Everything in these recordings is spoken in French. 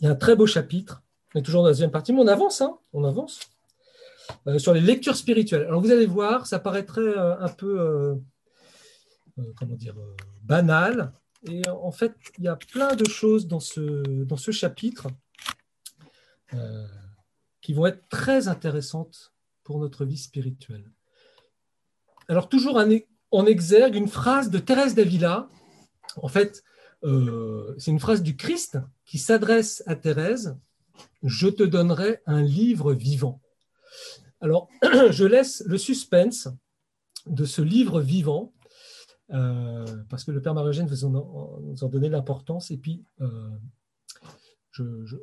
il y a un très beau chapitre, on est toujours dans la deuxième partie, mais on avance, hein, on avance, euh, sur les lectures spirituelles. Alors vous allez voir, ça paraîtrait euh, un peu, euh, comment dire, banal, et en fait, il y a plein de choses dans ce, dans ce chapitre qui vont être très intéressantes pour notre vie spirituelle. Alors toujours en exergue une phrase de Thérèse d'Avila, en fait, euh, c'est une phrase du Christ qui s'adresse à Thérèse, je te donnerai un livre vivant. Alors, je laisse le suspense de ce livre vivant, euh, parce que le Père Marie-Eugène nous en donner l'importance, et puis euh,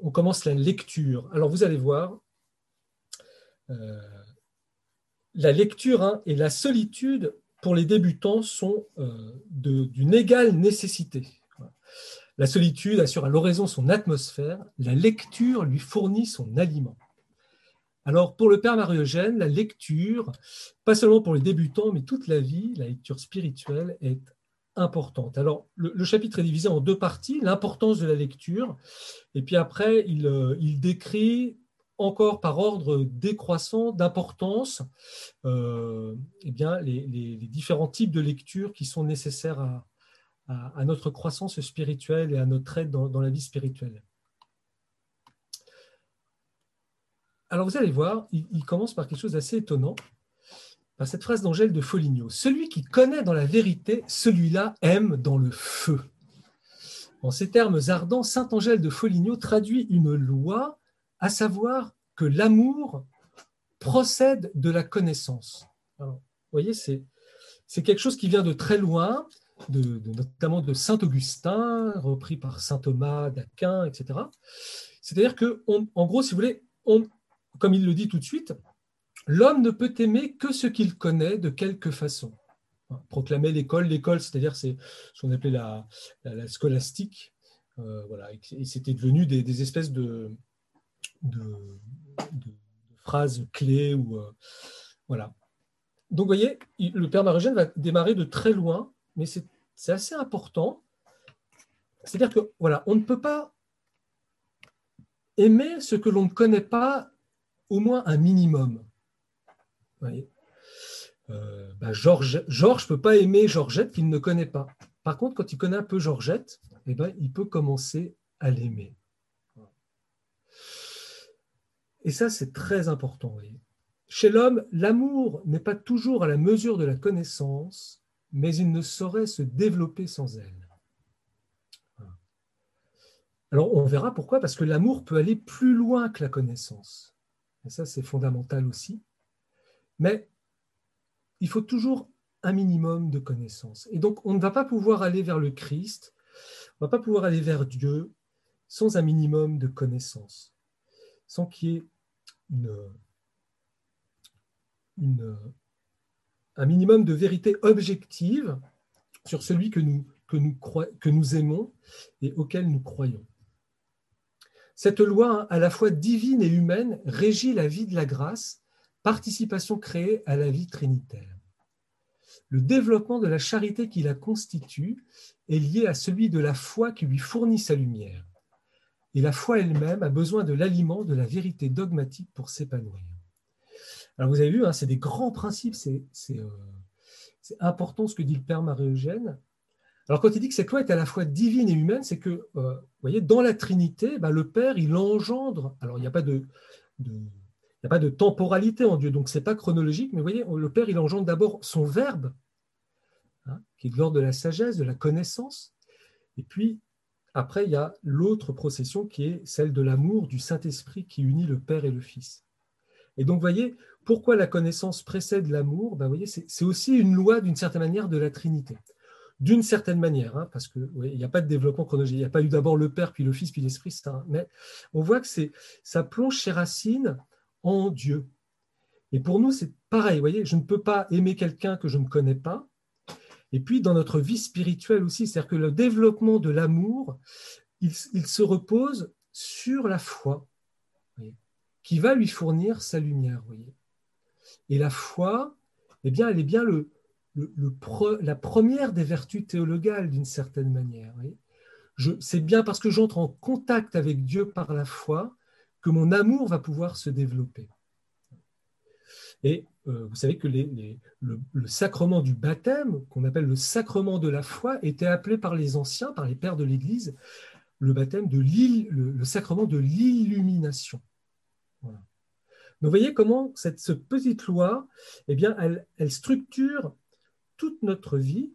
on commence la lecture. Alors, vous allez voir, la lecture hein, et la solitude pour les débutants sont d'une égale nécessité. La solitude assure à l'oraison son atmosphère, la lecture lui fournit son aliment. Alors pour le Père Marie-Eugène, la lecture, pas seulement pour les débutants, mais toute la vie, la lecture spirituelle est importante. Alors le, chapitre est divisé en deux parties, l'importance de la lecture, et puis après il, euh, décrit encore par ordre décroissant d'importance euh, eh les, les, différents types de lecture qui sont nécessaires à, à, notre croissance spirituelle et à notre aide dans, la vie spirituelle. Alors vous allez voir, il, commence par quelque chose d'assez étonnant, par cette phrase d'Angèle de Foligno. Celui qui connaît dans la vérité, celui-là aime dans le feu. En ces termes ardents, Saint Angèle de Foligno traduit une loi, à savoir que l'amour procède de la connaissance. vous voyez, c'est quelque chose qui vient de très loin, notamment de Saint Augustin, repris par Saint Thomas d'Aquin, etc. C'est-à-dire que, en gros, si vous voulez, comme il le dit tout de suite, l'homme ne peut aimer que ce qu'il connaît de quelque façon. Proclamer l'école, l'école, c'est-à-dire c'est ce qu'on appelait la, scolastique, euh, voilà, et c'était devenu des, espèces de, phrases clés ou euh, voilà. Donc, vous voyez, le père Marogène va démarrer de très loin mais c'est assez important. C'est-à-dire que voilà, on ne peut pas aimer ce que l'on ne connaît pas au moins un minimum. Euh, bah, Georges ne peut pas aimer Georgette qu'il ne connaît pas. Par contre, quand il connaît un peu Georgette, eh ben, il peut commencer à l'aimer. Et ça, c'est très important. Chez l'homme, l'amour n'est pas toujours à la mesure de la connaissance, mais il ne saurait se développer sans elle. Alors on verra pourquoi, parce que l'amour peut aller plus loin que la connaissance. Et ça, c'est fondamental aussi. Mais il faut toujours un minimum de connaissances. Et donc, on ne va pas pouvoir aller vers le Christ, on ne va pas pouvoir aller vers Dieu sans un minimum de connaissances, sans qu'il y ait une, une, un minimum de vérité objective sur celui que nous, aimons et auquel nous croyons. Cette loi, à la fois divine et humaine, régit la vie de la grâce, participation créée à la vie trinitaire. Le développement de la charité qui la constitue est lié à celui de la foi qui lui fournit sa lumière. Et la foi elle-même a besoin de l'aliment de la vérité dogmatique pour s'épanouir. Alors vous avez vu, hein, c'est des grands principes, euh, c'est important ce que dit le Père Marie-Eugène. Alors quand il dit que cette loi est à la fois divine et humaine, c'est que, euh, vous voyez, dans la Trinité, bah, le Père, il engendre, alors il n'y a pas de, temporalité en Dieu, donc ce n'est pas chronologique, mais vous voyez, le Père, il engendre d'abord son Verbe, hein, qui est de l'ordre de la sagesse, de la connaissance, et puis après, il y a l'autre procession qui est celle de l'amour du Saint-Esprit qui unit le Père et le Fils. Et donc, vous voyez, pourquoi la connaissance précède l'amour? Ben, voyez, C'est aussi une loi, d'une certaine manière, de la Trinité. D'une certaine manière, hein, parce qu'il n'y a pas de développement chronologique. Il n'y a pas eu d'abord le Père, puis le Fils, puis l'Esprit Saint. Mais on voit que ça plonge ses racines en Dieu. Et pour nous, c'est pareil. voyez, je ne peux pas aimer quelqu'un que je ne connais pas. Et puis, dans notre vie spirituelle aussi, c'est-à-dire que le développement de l'amour, il se repose sur la foi qui va lui fournir sa lumière. Et la foi, eh bien, elle est bien la première des vertus théologales d'une certaine manière. c'est bien parce que j'entre en contact avec Dieu par la foi que mon amour va pouvoir se développer. Et euh, vous savez que le, sacrement du baptême, qu'on appelle le sacrement de la foi, était appelé par les anciens, par les pères de l'Église, le baptême le, sacrement de l'illumination. Donc, vous voyez comment cette petite loi, eh bien, elle, structure toute notre vie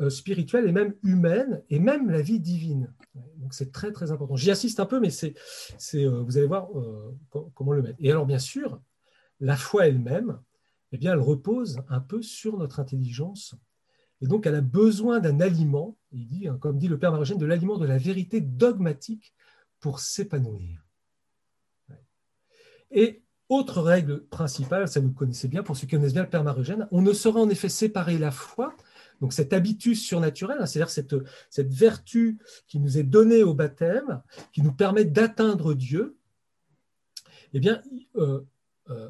euh, spirituelle et même humaine, et même la vie divine. Donc c'est très très important. J'y assiste un peu, mais c'est, euh, vous allez voir comment le mettre. Et alors bien sûr, la foi elle-même, eh bien, elle repose un peu sur notre intelligence. Et donc, elle a besoin d'un aliment, il dit, hein, comme dit le Père Marogène, de l'aliment de la vérité dogmatique pour s'épanouir. Et autre règle principale, ça vous connaissez bien, pour ceux qui connaissent bien le Père Marogène, on ne saurait en effet séparer la foi, donc cet habitus surnaturel, hein, c'est-à-dire cette, cette vertu qui nous est donnée au baptême, qui nous permet d'atteindre Dieu, eh bien, euh, euh,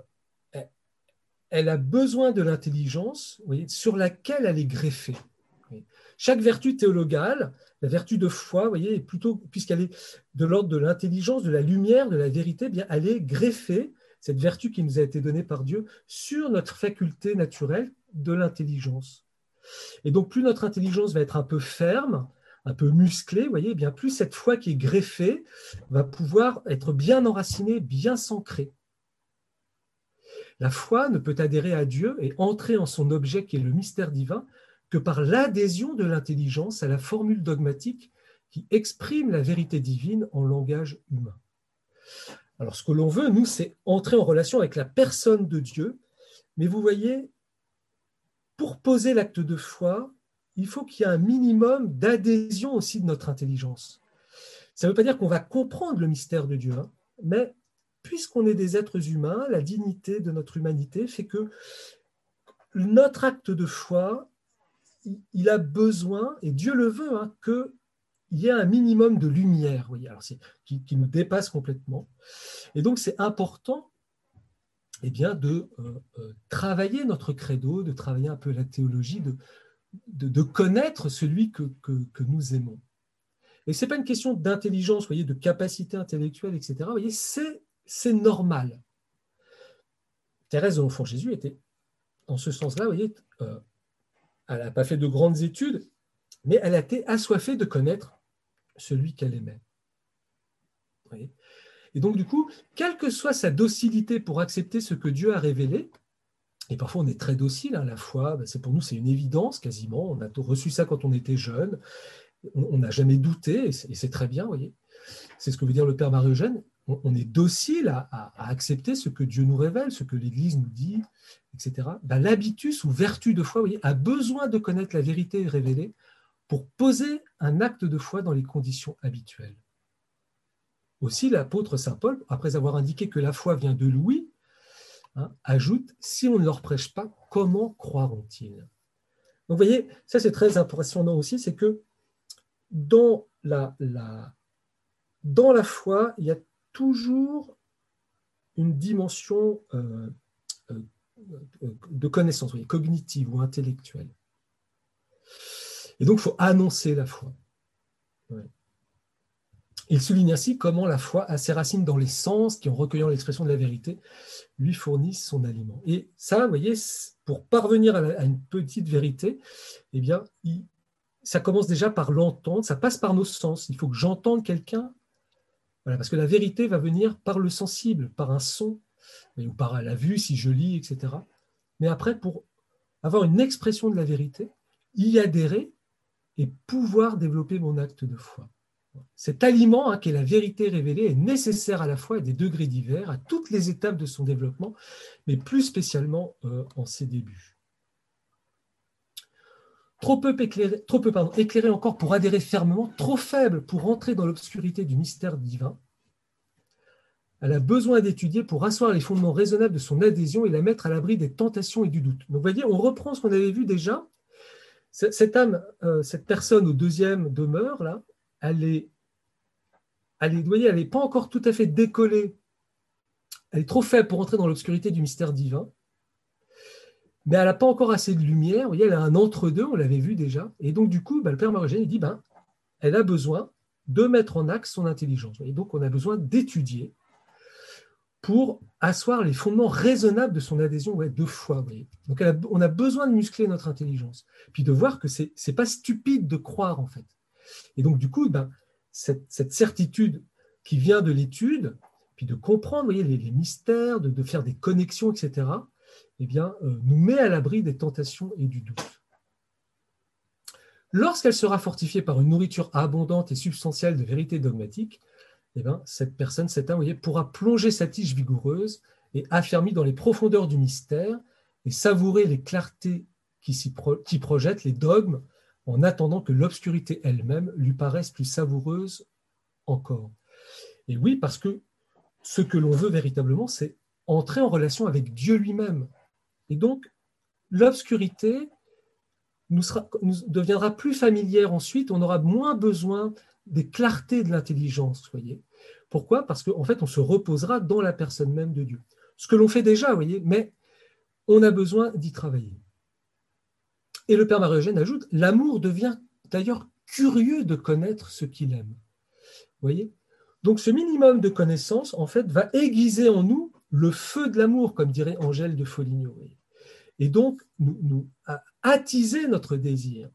elle a besoin de l'intelligence sur laquelle elle est greffée. Chaque vertu théologale, la vertu de foi, voyez, puisqu'elle est de l'ordre de l'intelligence, de la lumière, de la vérité, eh bien, elle est greffée, cette vertu qui nous a été donnée par Dieu, sur notre faculté naturelle de l'intelligence. Et donc, plus notre intelligence va être un peu ferme, un peu musclée, voyez, eh bien plus cette foi qui est greffée va pouvoir être bien enracinée, bien s'ancrer. La foi ne peut adhérer à Dieu et entrer en son objet qui est le mystère divin que par l'adhésion de l'intelligence à la formule dogmatique qui exprime la vérité divine en langage humain. Alors ce que l'on veut, nous, c'est entrer en relation avec la personne de Dieu, mais vous voyez, pour poser l'acte de foi, il faut qu'il y ait un minimum d'adhésion aussi de notre intelligence. Ça ne veut pas dire qu'on va comprendre le mystère de Dieu, hein, mais puisqu'on est des êtres humains, la dignité de notre humanité fait que notre acte de foi, il a besoin, et Dieu le veut, hein, qu'il y ait un minimum de lumière, qui, nous dépasse complètement. Et donc c'est important eh bien, de euh, euh, travailler notre credo, de travailler un peu la théologie, de, de, connaître celui que, que, nous aimons. Et ce n'est pas une question d'intelligence, voyez, de capacité intellectuelle, etc. Voyez, c'est c'est normal. Thérèse de l'Enfant Jésus était, en ce sens-là, voyez, euh, elle n'a pas fait de grandes études, mais elle a été assoiffée de connaître celui qu'elle aimait. et donc, du coup, quelle que soit sa docilité pour accepter ce que Dieu a révélé, et parfois on est très docile, hein, la foi, ben, c'est pour nous c'est une évidence quasiment, on a reçu ça quand on était jeune, on n'a jamais douté, et c'est très bien, voyez. C'est ce que veut dire le Père Marie-Eugène on, est docile à, accepter ce que Dieu nous révèle, ce que l'Église nous dit, etc. Ben, L'habitus ou vertu de foi voyez, a besoin de connaître la vérité révélée pour poser un acte de foi dans les conditions habituelles. Aussi, l'apôtre Saint Paul, après avoir indiqué que la foi vient de Louis, hein, ajoute, si on ne leur prêche pas, comment croiront-ils? Donc vous voyez, ça c'est très impressionnant aussi, c'est que dans la foi, il y a toujours une dimension euh, euh, de connaissance, cognitive ou intellectuelle. Et donc, il faut annoncer la foi. Il souligne ainsi comment la foi a ses racines dans les sens qui, en recueillant l'expression de la vérité, lui fournissent son aliment. Et ça, vous voyez, pour parvenir à, une petite vérité, eh bien, ça commence déjà par l'entendre, ça passe par nos sens. Il faut que j'entende quelqu'un parce que la vérité va venir par le sensible, par un son, ou par la vue si je lis, etc. Mais après, pour avoir une expression de la vérité, y adhérer et pouvoir développer mon acte de foi. Cet aliment, hein, qui est la vérité révélée, est nécessaire à la fois à des degrés divers, à toutes les étapes de son développement, mais plus spécialement euh, en ses débuts. Trop peu, éclairé, encore pour adhérer fermement, trop faible pour entrer dans l'obscurité du mystère divin. Elle a besoin d'étudier pour asseoir les fondements raisonnables de son adhésion et la mettre à l'abri des tentations et du doute. Donc, vous voyez, on reprend ce qu'on avait vu déjà. Cette âme, euh, cette personne au deuxième demeure, là, elle est, elle est, elle n'est pas encore tout à fait décollée. Elle est trop faible pour entrer dans l'obscurité du mystère divin mais elle n'a pas encore assez de lumière. Vous voyez, elle a un entre-deux, on l'avait vu déjà. Et donc, du coup, bah, le Père Marogène, dit ben, elle a besoin de mettre en axe son intelligence. Et donc, on a besoin d'étudier pour asseoir les fondements raisonnables de son adhésion de foi. Donc, on a besoin de muscler notre intelligence, puis de voir que ce n'est pas stupide de croire, en fait. Et donc, du coup, ben, cette, certitude qui vient de l'étude, puis de comprendre les, mystères, de, faire des connexions, etc., eh bien, euh, nous met à l'abri des tentations et du doute. Lorsqu'elle sera fortifiée par une nourriture abondante et substantielle de vérité dogmatique, eh bien, cette personne, cet homme, pourra plonger sa tige vigoureuse et affermie dans les profondeurs du mystère et savourer les clartés qui, qui projettent les dogmes en attendant que l'obscurité elle-même lui paraisse plus savoureuse encore. Et oui, parce que ce que l'on veut véritablement, c'est entrer en relation avec Dieu lui-même. Et donc, l'obscurité nous, deviendra plus familière ensuite, on aura moins besoin des clartés de l'intelligence, voyez. Pourquoi? Parce qu'en fait, on se reposera dans la personne même de Dieu. Ce que l'on fait déjà, voyez, mais on a besoin d'y travailler. Et le Père Marie-Eugène ajoute, l'amour devient d'ailleurs curieux de connaître ce qu'il aime. Voyez? Donc ce minimum de connaissance, en fait, va aiguiser en nous le feu de l'amour, comme dirait Angèle de Foligno. Et donc, nous, attiser notre désir.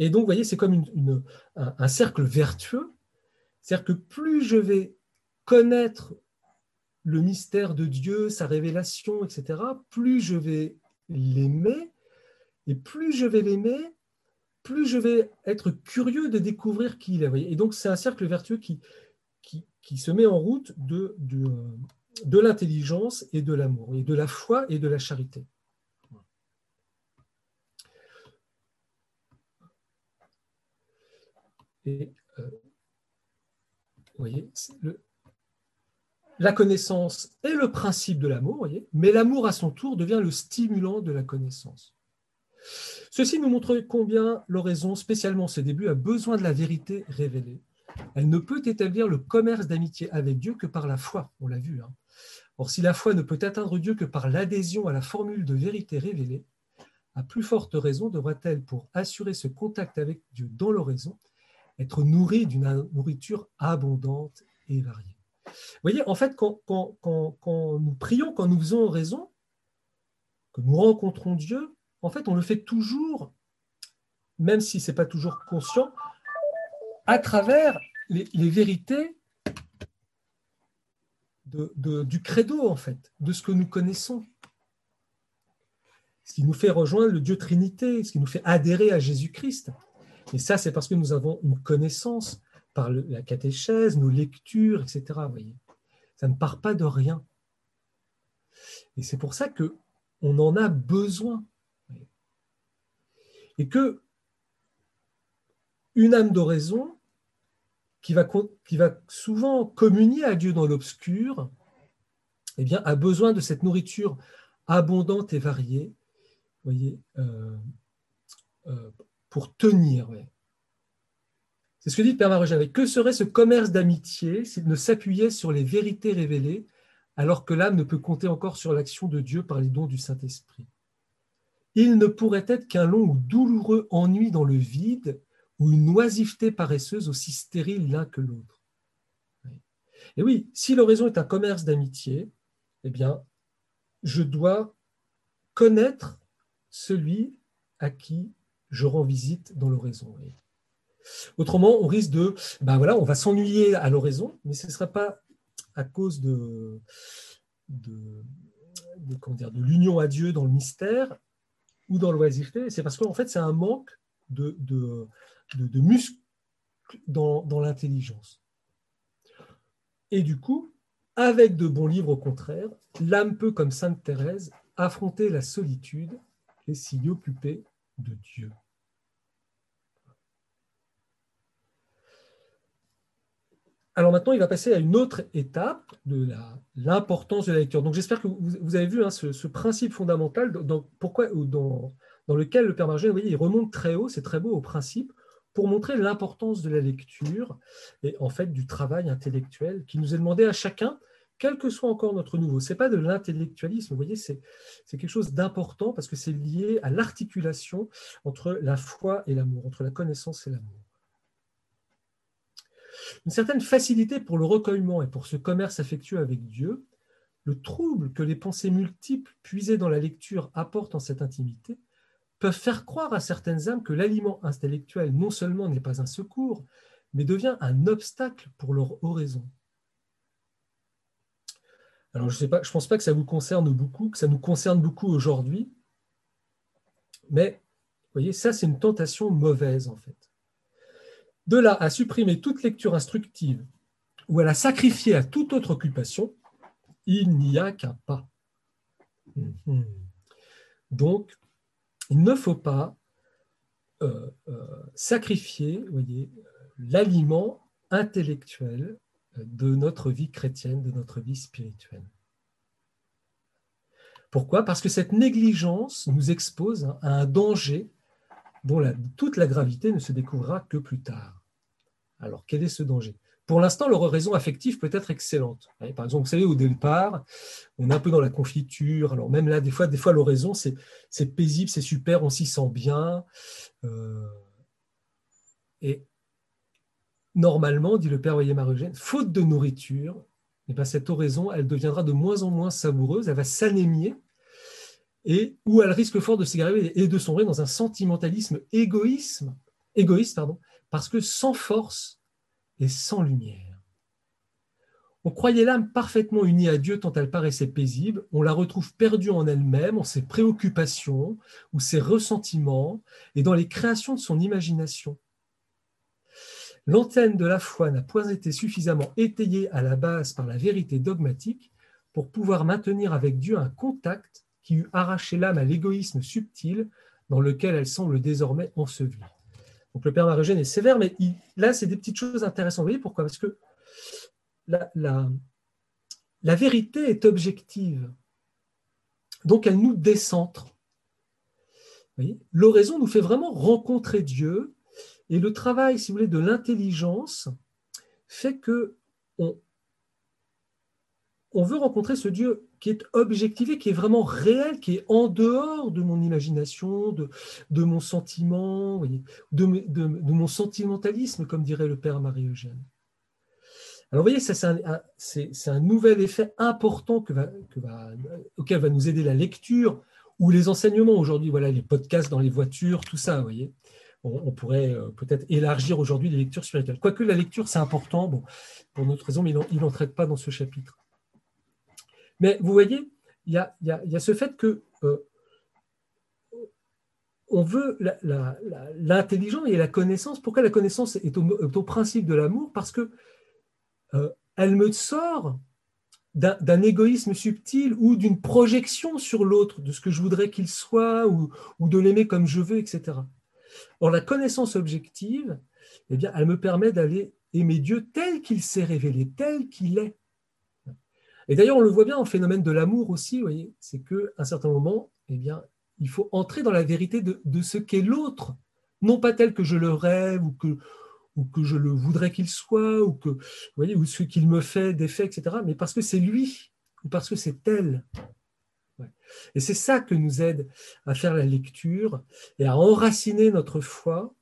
Et donc, vous voyez, c'est comme un, cercle vertueux. C'est-à-dire que plus je vais connaître le mystère de Dieu, sa révélation, etc., plus je vais l'aimer, et plus je vais l'aimer, plus je vais être curieux de découvrir qui il est. Et donc, c'est un cercle vertueux qui, qui, se met en route de, de, de l'intelligence et de l'amour, et de la foi et de la charité. Euh, la connaissance est le principe de l'amour, mais l'amour à son tour devient le stimulant de la connaissance. Ceci nous montre combien l'oraison, spécialement ses débuts, a besoin de la vérité révélée. Elle ne peut établir le commerce d'amitié avec Dieu que par la foi, on l'a vu. Hein. Or, si la foi ne peut atteindre Dieu que par l'adhésion à la formule de vérité révélée, à plus forte raison devra-t-elle, pour assurer ce contact avec Dieu dans l'oraison, être nourrie d'une nourriture abondante et variée. Vous voyez, en fait, quand, nous prions, quand nous faisons oraison, que nous rencontrons Dieu, en fait, on le fait toujours, même si ce n'est pas toujours conscient, à travers les, vérités du credo, en fait, de ce que nous connaissons. Ce qui nous fait rejoindre le Dieu Trinité, ce qui nous fait adhérer à Jésus-Christ. Et ça, c'est parce que nous avons une connaissance par la catéchèse, nos lectures, etc. Voyez. Ça ne part pas de rien. Et c'est pour ça que on en a besoin. Et que une âme d'oraison qui va, souvent communier à Dieu dans l'obscur, eh bien, a besoin de cette nourriture abondante et variée, euh, euh, pour tenir. C'est ce que dit Père Marogène. Que serait ce commerce d'amitié s'il ne s'appuyait sur les vérités révélées, alors que l'âme ne peut compter encore sur l'action de Dieu par les dons du Saint-Esprit? Il ne pourrait être qu'un long ou douloureux ennui dans le vide, ou une oisiveté paresseuse aussi stérile l'un que l'autre. Et oui, si l'oraison est un commerce d'amitié, eh bien, je dois connaître celui à qui je rends visite dans l'oraison. Autrement, on risque de, ben voilà, on va s'ennuyer à l'oraison, mais ce ne sera pas à cause de, de, de l'union à Dieu dans le mystère ou dans l'oisiveté, c'est parce qu'en fait, c'est un manque de, de, de, muscles dans, l'intelligence. Et du coup, avec de bons livres, au contraire, l'âme peut, comme Sainte Thérèse, affronter la solitude et s'y occuper de Dieu. Alors maintenant, il va passer à une autre étape de l'importance de la lecture. Donc j'espère que vous, avez vu hein, ce, principe fondamental dans, pourquoi, dans, dans lequel le Père Margène, vous voyez, il remonte très haut, c'est très beau au principe, pour montrer l'importance de la lecture et en fait du travail intellectuel qui nous est demandé à chacun, quel que soit encore notre nouveau. Ce n'est pas de l'intellectualisme, vous voyez, c'est quelque chose d'important parce que c'est lié à l'articulation entre la foi et l'amour, entre la connaissance et l'amour. une certaine facilité pour le recueillement et pour ce commerce affectueux avec Dieu, le trouble que les pensées multiples puisées dans la lecture apportent en cette intimité peuvent faire croire à certaines âmes que l'aliment intellectuel non seulement n'est pas un secours, mais devient un obstacle pour leur oraison. Alors je ne pense pas que ça vous concerne beaucoup, que ça nous concerne beaucoup aujourd'hui, mais vous voyez, ça c'est une tentation mauvaise en fait. De là à supprimer toute lecture instructive ou à la sacrifier à toute autre occupation, il n'y a qu'un pas. Mhm. Donc, il ne faut pas euh, euh, sacrifier l'aliment intellectuel de notre vie chrétienne, de notre vie spirituelle. Pourquoi? Parce que cette négligence nous expose à un danger dont toute la gravité ne se découvrira que plus tard. Alors, quel est ce danger? Pour l'instant, leur raison affective peut être excellente. Par exemple, vous savez, au départ, on est un peu dans la confiture. Alors, même là, des fois, l'oraison, c'est paisible, c'est super, on s'y sent bien. Euh, et normalement, dit le père Voyer Marugène, faute de nourriture, eh bien, cette oraison, elle deviendra de moins en moins savoureuse, elle va s'anémier, et où elle risque fort de s'égarer et de sombrer dans un sentimentalisme égoïsme, égoïste, parce que sans force et sans lumière. On croyait l'âme parfaitement unie à Dieu tant elle paraissait paisible, on la retrouve perdue en elle-même, en ses préoccupations ou ses ressentiments, et dans les créations de son imagination. L'antenne de la foi n'a point été suffisamment étayée à la base par la vérité dogmatique pour pouvoir maintenir avec Dieu un contact qui eût arraché l'âme à l'égoïsme subtil dans lequel elle semble désormais ensevelie. Donc le Père Marogène est sévère, mais là, c'est des petites choses intéressantes. Vous voyez pourquoi? Parce que la, vérité est objective. Donc elle nous décentre. L'oraison nous fait vraiment rencontrer Dieu et le travail, si vous voulez, de l'intelligence fait que on, on veut rencontrer ce Dieu qui est objectivé, qui est vraiment réel, qui est en dehors de mon imagination, de, mon sentiment, de, mon sentimentalisme, comme dirait le Père Marie-Eugène. Alors, vous voyez, c'est un, nouvel effet important que que va, auquel va nous aider la lecture ou les enseignements aujourd'hui, voilà, les podcasts dans les voitures, tout ça, vous voyez on, pourrait euh, peut-être élargir aujourd'hui les lectures spirituelles. Quoique la lecture, c'est important, pour notre raison, mais il n'en traite pas dans ce chapitre. Mais vous voyez, il y a, ce fait que euh, on veut l'intelligence et la connaissance. Pourquoi la connaissance est au, principe de l'amour? Parce que euh, elle me sort d'un égoïsme subtil ou d'une projection sur l'autre, de ce que je voudrais qu'il soit, ou, ou de l'aimer comme je veux, etc. Or, la connaissance objective, eh bien, elle me permet d'aller aimer Dieu tel qu'il s'est révélé, tel qu'il est. Et d'ailleurs, on le voit bien en phénomène de l'amour aussi, voyez, c'est qu'à un certain moment, eh bien, il faut entrer dans la vérité de, ce qu'est l'autre, non pas tel que je le rêve ou que, ou que je le voudrais qu'il soit, ou, que, vous voyez, ou ce qu'il me fait d'effet, etc., mais parce que c'est lui, ou parce que c'est elle. Et c'est ça que nous aide à faire la lecture et à enraciner notre foi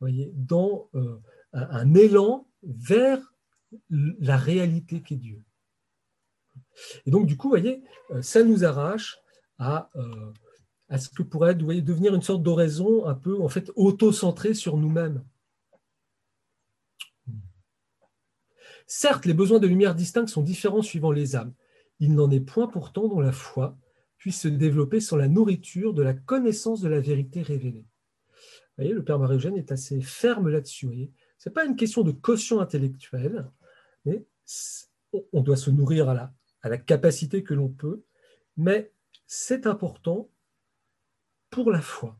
voyez, dans euh, un, élan vers la réalité qu'est Dieu. Et donc, du coup, voyez, euh, ça nous arrache à, euh, à ce que pourrait devenir une sorte d'oraison un peu, en fait, auto-centrée sur nous-mêmes. Certes, les besoins de lumière distincts sont différents suivant les âmes. Il n'en est point pourtant dans la foi puisse se développer sur la nourriture de la connaissance de la vérité révélée. Vous voyez, le Père Marie-Eugène est assez ferme là-dessus. Ce n'est pas une question de caution intellectuelle, mais on doit se nourrir à la, à la capacité que l'on peut, mais c'est important pour la foi.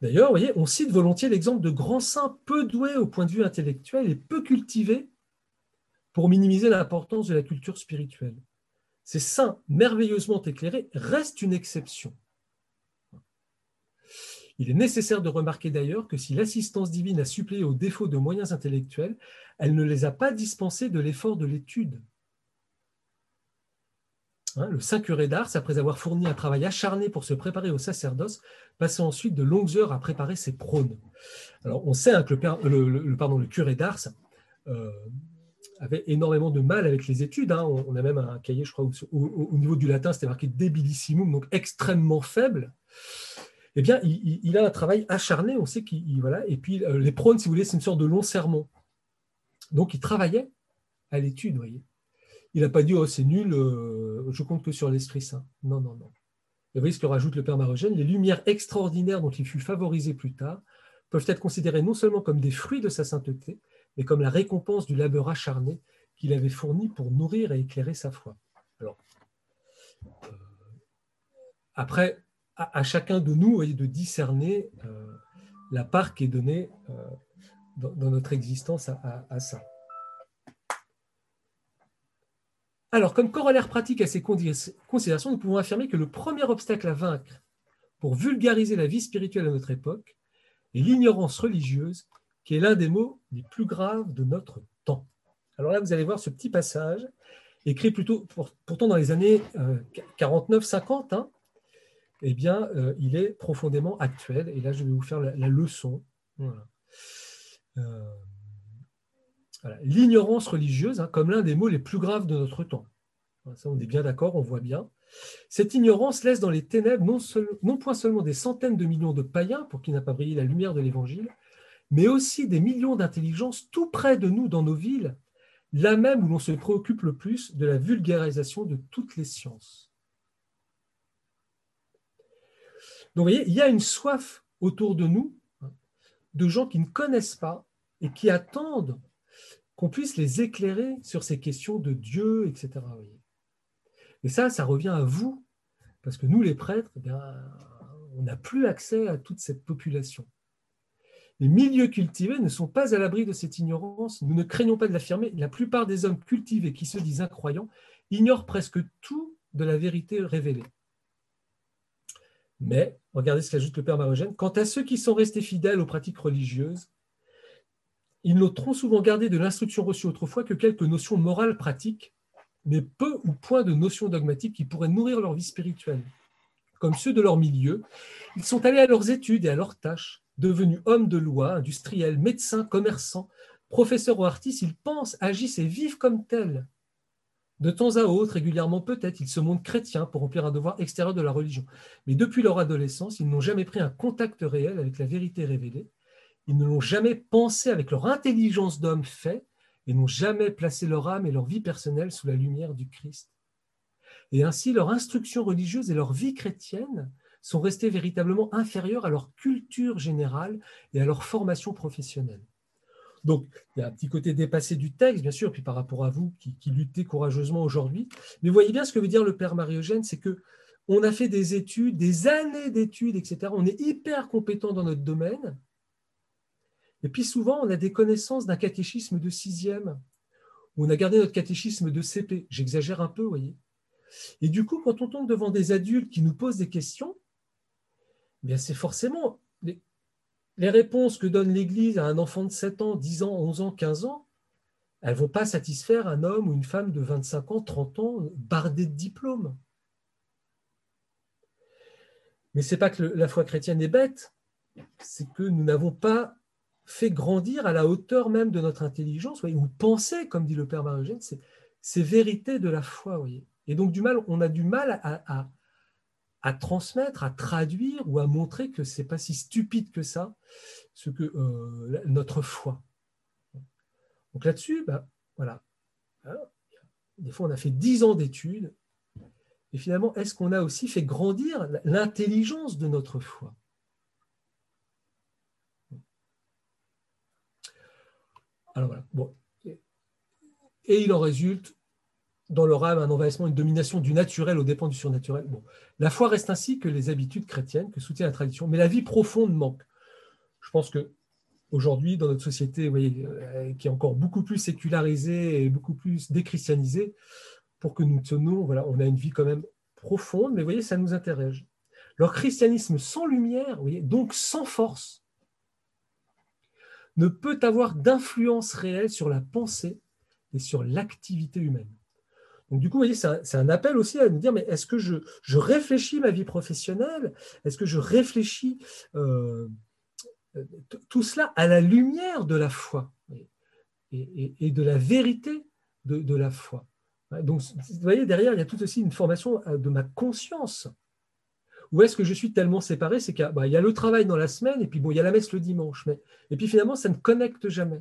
D'ailleurs, vous voyez, on cite volontiers l'exemple de grands saints peu doués au point de vue intellectuel et peu cultivés pour minimiser l'importance de la culture spirituelle ces saints merveilleusement éclairés restent une exception. Il est nécessaire de remarquer d'ailleurs que si l'assistance divine a suppléé aux défauts de moyens intellectuels, elle ne les a pas dispensés de l'effort de l'étude. Hein, le saint curé d'Ars, après avoir fourni un travail acharné pour se préparer au sacerdoce, passait ensuite de longues heures à préparer ses prônes. Alors, on sait hein, que le, curé d'Ars avait énormément de mal avec les études. Hein. On, a même un cahier, je crois, au, niveau du latin, c'était marqué debilissimum, donc extrêmement faible. Eh bien, il, a un travail acharné, on sait qu'il. Voilà. Et puis, les prônes, si vous voulez, c'est une sorte de long sermon. Donc, il travaillait à l'étude, voyez. Il n'a pas dit, oh, c'est nul, je compte que sur l'Esprit Saint. Non, non, non. Et vous voyez ce que rajoute le Père Marogène, les lumières extraordinaires dont il fut favorisé plus tard peuvent être considérées non seulement comme des fruits de sa sainteté, mais comme la récompense du labeur acharné qu'il avait fourni pour nourrir et éclairer sa foi. Alors, euh, après, à, chacun de nous voyez, de discerner euh, la part qui est donnée euh, dans, notre existence à ça. Alors, comme corollaire pratique à ces considérations, nous pouvons affirmer que le premier obstacle à vaincre pour vulgariser la vie spirituelle à notre époque est l'ignorance religieuse, qui est l'un des mots les plus graves de notre temps. Alors là, vous allez voir ce petit passage, écrit plutôt pourtant dans les années 49-50, euh, hein, eh bien, euh, il est profondément actuel. Et là, je vais vous faire la, leçon. Euh, L'ignorance religieuse, hein, comme l'un des mots les plus graves de notre temps. Ça, on est bien d'accord, on voit bien. Cette ignorance laisse dans les ténèbres non, non point seulement des centaines de millions de païens pour qui n'a pas brillé la lumière de l'Évangile, mais aussi des millions d'intelligences tout près de nous dans nos villes, là même où l'on se préoccupe le plus de la vulgarisation de toutes les sciences. Donc vous voyez, il y a une soif autour de nous hein, de gens qui ne connaissent pas et qui attendent qu'on puisse les éclairer sur ces questions de Dieu, etc. Et ça, ça revient à vous, parce que nous, les prêtres, eh on n'a plus accès à toute cette population. Les milieux cultivés ne sont pas à l'abri de cette ignorance. Nous ne craignons pas de l'affirmer. La plupart des hommes cultivés qui se disent incroyants ignorent presque tout de la vérité révélée. Mais, regardez ce qu'ajoute le Père Marogène, quant à ceux qui sont restés fidèles aux pratiques religieuses, ils n'ont trop souvent gardé de l'instruction reçue autrefois que quelques notions morales pratiques, mais peu ou point de notions dogmatiques qui pourraient nourrir leur vie spirituelle. Comme ceux de leur milieu, ils sont allés à leurs études et à leurs tâches, devenus hommes de loi, industriels, médecins, commerçants, professeurs ou artistes, ils pensent, agissent et vivent comme tels. De temps à autre, régulièrement peut-être, ils se montrent chrétiens pour remplir un devoir extérieur de la religion. Mais depuis leur adolescence, ils n'ont jamais pris un contact réel avec la vérité révélée ils ne l'ont jamais pensé avec leur intelligence d'homme fait et n'ont jamais placé leur âme et leur vie personnelle sous la lumière du Christ. Et ainsi, leur instruction religieuse et leur vie chrétienne sont restées véritablement inférieures à leur culture générale et à leur formation professionnelle. Donc, il y a un petit côté dépassé du texte, bien sûr, puis par rapport à vous qui, luttez courageusement aujourd'hui. Mais voyez bien ce que veut dire le Père Marie-Eugène, c'est que on a fait des études, des années d'études, etc. On est hyper compétent dans notre domaine, et puis souvent, on a des connaissances d'un catéchisme de sixième, où on a gardé notre catéchisme de CP. J'exagère un peu, vous voyez. Et du coup, quand on tombe devant des adultes qui nous posent des questions, eh bien c'est forcément les, réponses que donne l'Église à un enfant de 7 ans, 10 ans, 11 ans, 15 ans, elles ne vont pas satisfaire un homme ou une femme de 25 ans, 30 ans, bardé de diplômes. Mais ce n'est pas que la foi chrétienne est bête, c'est que nous n'avons pas fait grandir à la hauteur même de notre intelligence, ou penser, comme dit le Père Marie-Eugène, ces vérités de la foi. Voyez. Et donc, du mal, on a du mal à, transmettre, à traduire ou à montrer que ce n'est pas si stupide que ça, ce que euh, notre foi. Donc là-dessus, ben, voilà. Hein, des fois, on a fait dix ans d'études, et finalement, est-ce qu'on a aussi fait grandir l'intelligence de notre foi? Et il en résulte dans leur âme un envahissement, une domination du naturel aux dépens du surnaturel. La foi reste ainsi que les habitudes chrétiennes, que soutient la tradition, mais la vie profonde manque. Je pense que aujourd'hui, dans notre société euh, qui est encore beaucoup plus sécularisée et beaucoup plus déchristianisée, pour que nous tenions, voilà, on a une vie quand même profonde, mais voyez, ça nous interroge. Leur christianisme sans lumière, donc sans force, ne peut avoir d'influence réelle sur la pensée et sur l'activité humaine. Donc du coup, vous voyez, c'est un, appel aussi à nous dire, mais est-ce que je, réfléchis ma vie professionnelle? Est-ce que je réfléchis euh, tout cela à la lumière de la foi et, de la vérité de, la foi? Donc, vous voyez, derrière, il y a tout aussi une formation euh, de ma conscience. Où est-ce que je suis tellement séparé? C'est qu'il bah, y, a le travail dans la semaine, et puis il y a la messe le dimanche. Mais, et puis finalement, ça ne connecte jamais.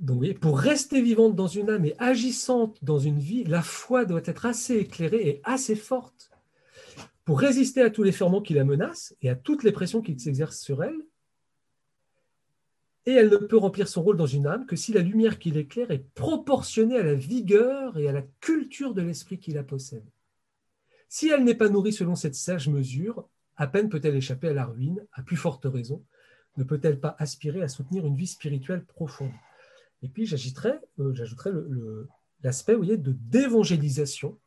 Donc, voyez, pour rester vivante dans une âme et agissante dans une vie, la foi doit être assez éclairée et assez forte pour résister à tous les ferments qui la menacent et à toutes les pressions qui s'exercent sur elle. Et elle ne peut remplir son rôle dans une âme que si la lumière qui l'éclaire est proportionnée à la vigueur et à la culture de l'esprit qui la possède. Si elle n'est pas nourrie selon cette sage mesure, à peine peut-elle échapper à la ruine, à plus forte raison, ne peut-elle pas aspirer à soutenir une vie spirituelle profonde. Et puis j'ajouterais euh, l'aspect de d'évangélisation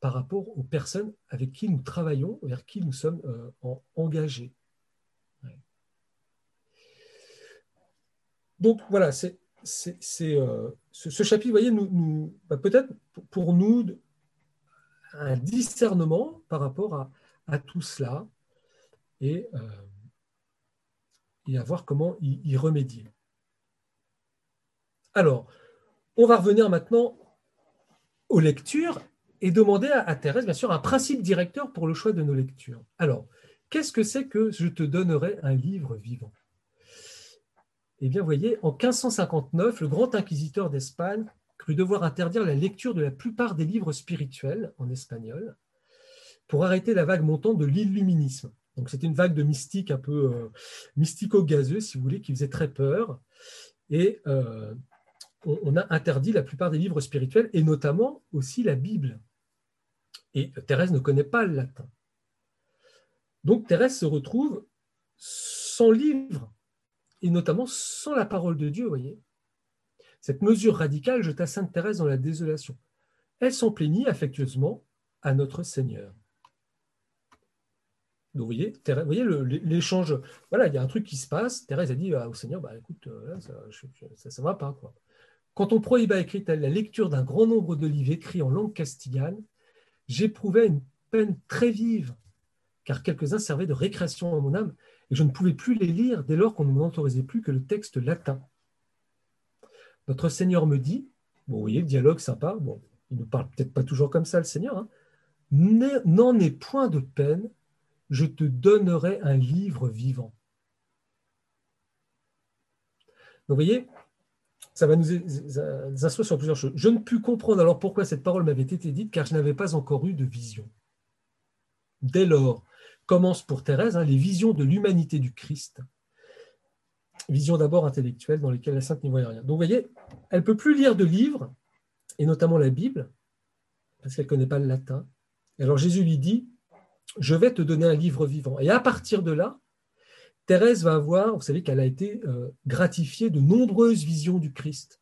par rapport aux personnes avec qui nous travaillons, vers qui nous sommes euh, engagés. Donc voilà, c'est, euh, ce, chapitre, vous voyez, nous, bah, peut-être pour nous un discernement par rapport à, tout cela et, euh, et, à voir comment y remédier. Alors, on va revenir maintenant aux lectures et demander à, Thérèse, bien sûr, un principe directeur pour le choix de nos lectures. Alors, qu'est-ce que c'est que je te donnerai un livre vivant? Eh bien, voyez, en 1559, le grand inquisiteur d'Espagne crut devoir interdire la lecture de la plupart des livres spirituels en espagnol pour arrêter la vague montante de l'illuminisme. Donc, c'était une vague de mystique un peu euh, mystico-gazeux, si vous voulez, qui faisait très peur. Et euh, on a interdit la plupart des livres spirituels, et notamment aussi la Bible. Et Thérèse ne connaît pas le latin. Donc Thérèse se retrouve sans livre, et notamment sans la parole de Dieu, voyez. Cette mesure radicale jeta Sainte Thérèse dans la désolation. Elle s'en plaignit affectueusement à notre Seigneur. Vous voyez, l'échange. Voilà, il y a un truc qui se passe. Thérèse a dit au Seigneur bah, écoute, euh, ça ne va pas. Quand on prohiba, écrit-elle, la lecture d'un grand nombre de livres écrits en langue castillane, j'éprouvais une peine très vive, car quelques-uns servaient de récréation à mon âme, et je ne pouvais plus les lire dès lors qu'on ne m'autorisait plus que le texte latin. Notre Seigneur me dit, bon, vous voyez, le dialogue sympa, bon, il ne parle peut-être pas toujours comme ça, le Seigneur, hein, n'en aie point de peine, je te donnerai un livre vivant. Donc, vous voyez, ça va nous instruire sur plusieurs choses. Je ne pus comprendre alors pourquoi cette parole m'avait été dite, car je n'avais pas encore eu de vision. Dès lors, commencent pour Thérèse hein, les visions de l'humanité du Christ. Visions d'abord intellectuelles dans lesquelles la sainte n'y voyait rien. Donc vous voyez, elle ne peut plus lire de livres, et notamment la Bible, parce qu'elle ne connaît pas le latin. Alors Jésus lui dit, je vais te donner un livre vivant. Et à partir de là, Thérèse va avoir, vous savez qu'elle a été euh, gratifiée de nombreuses visions du Christ.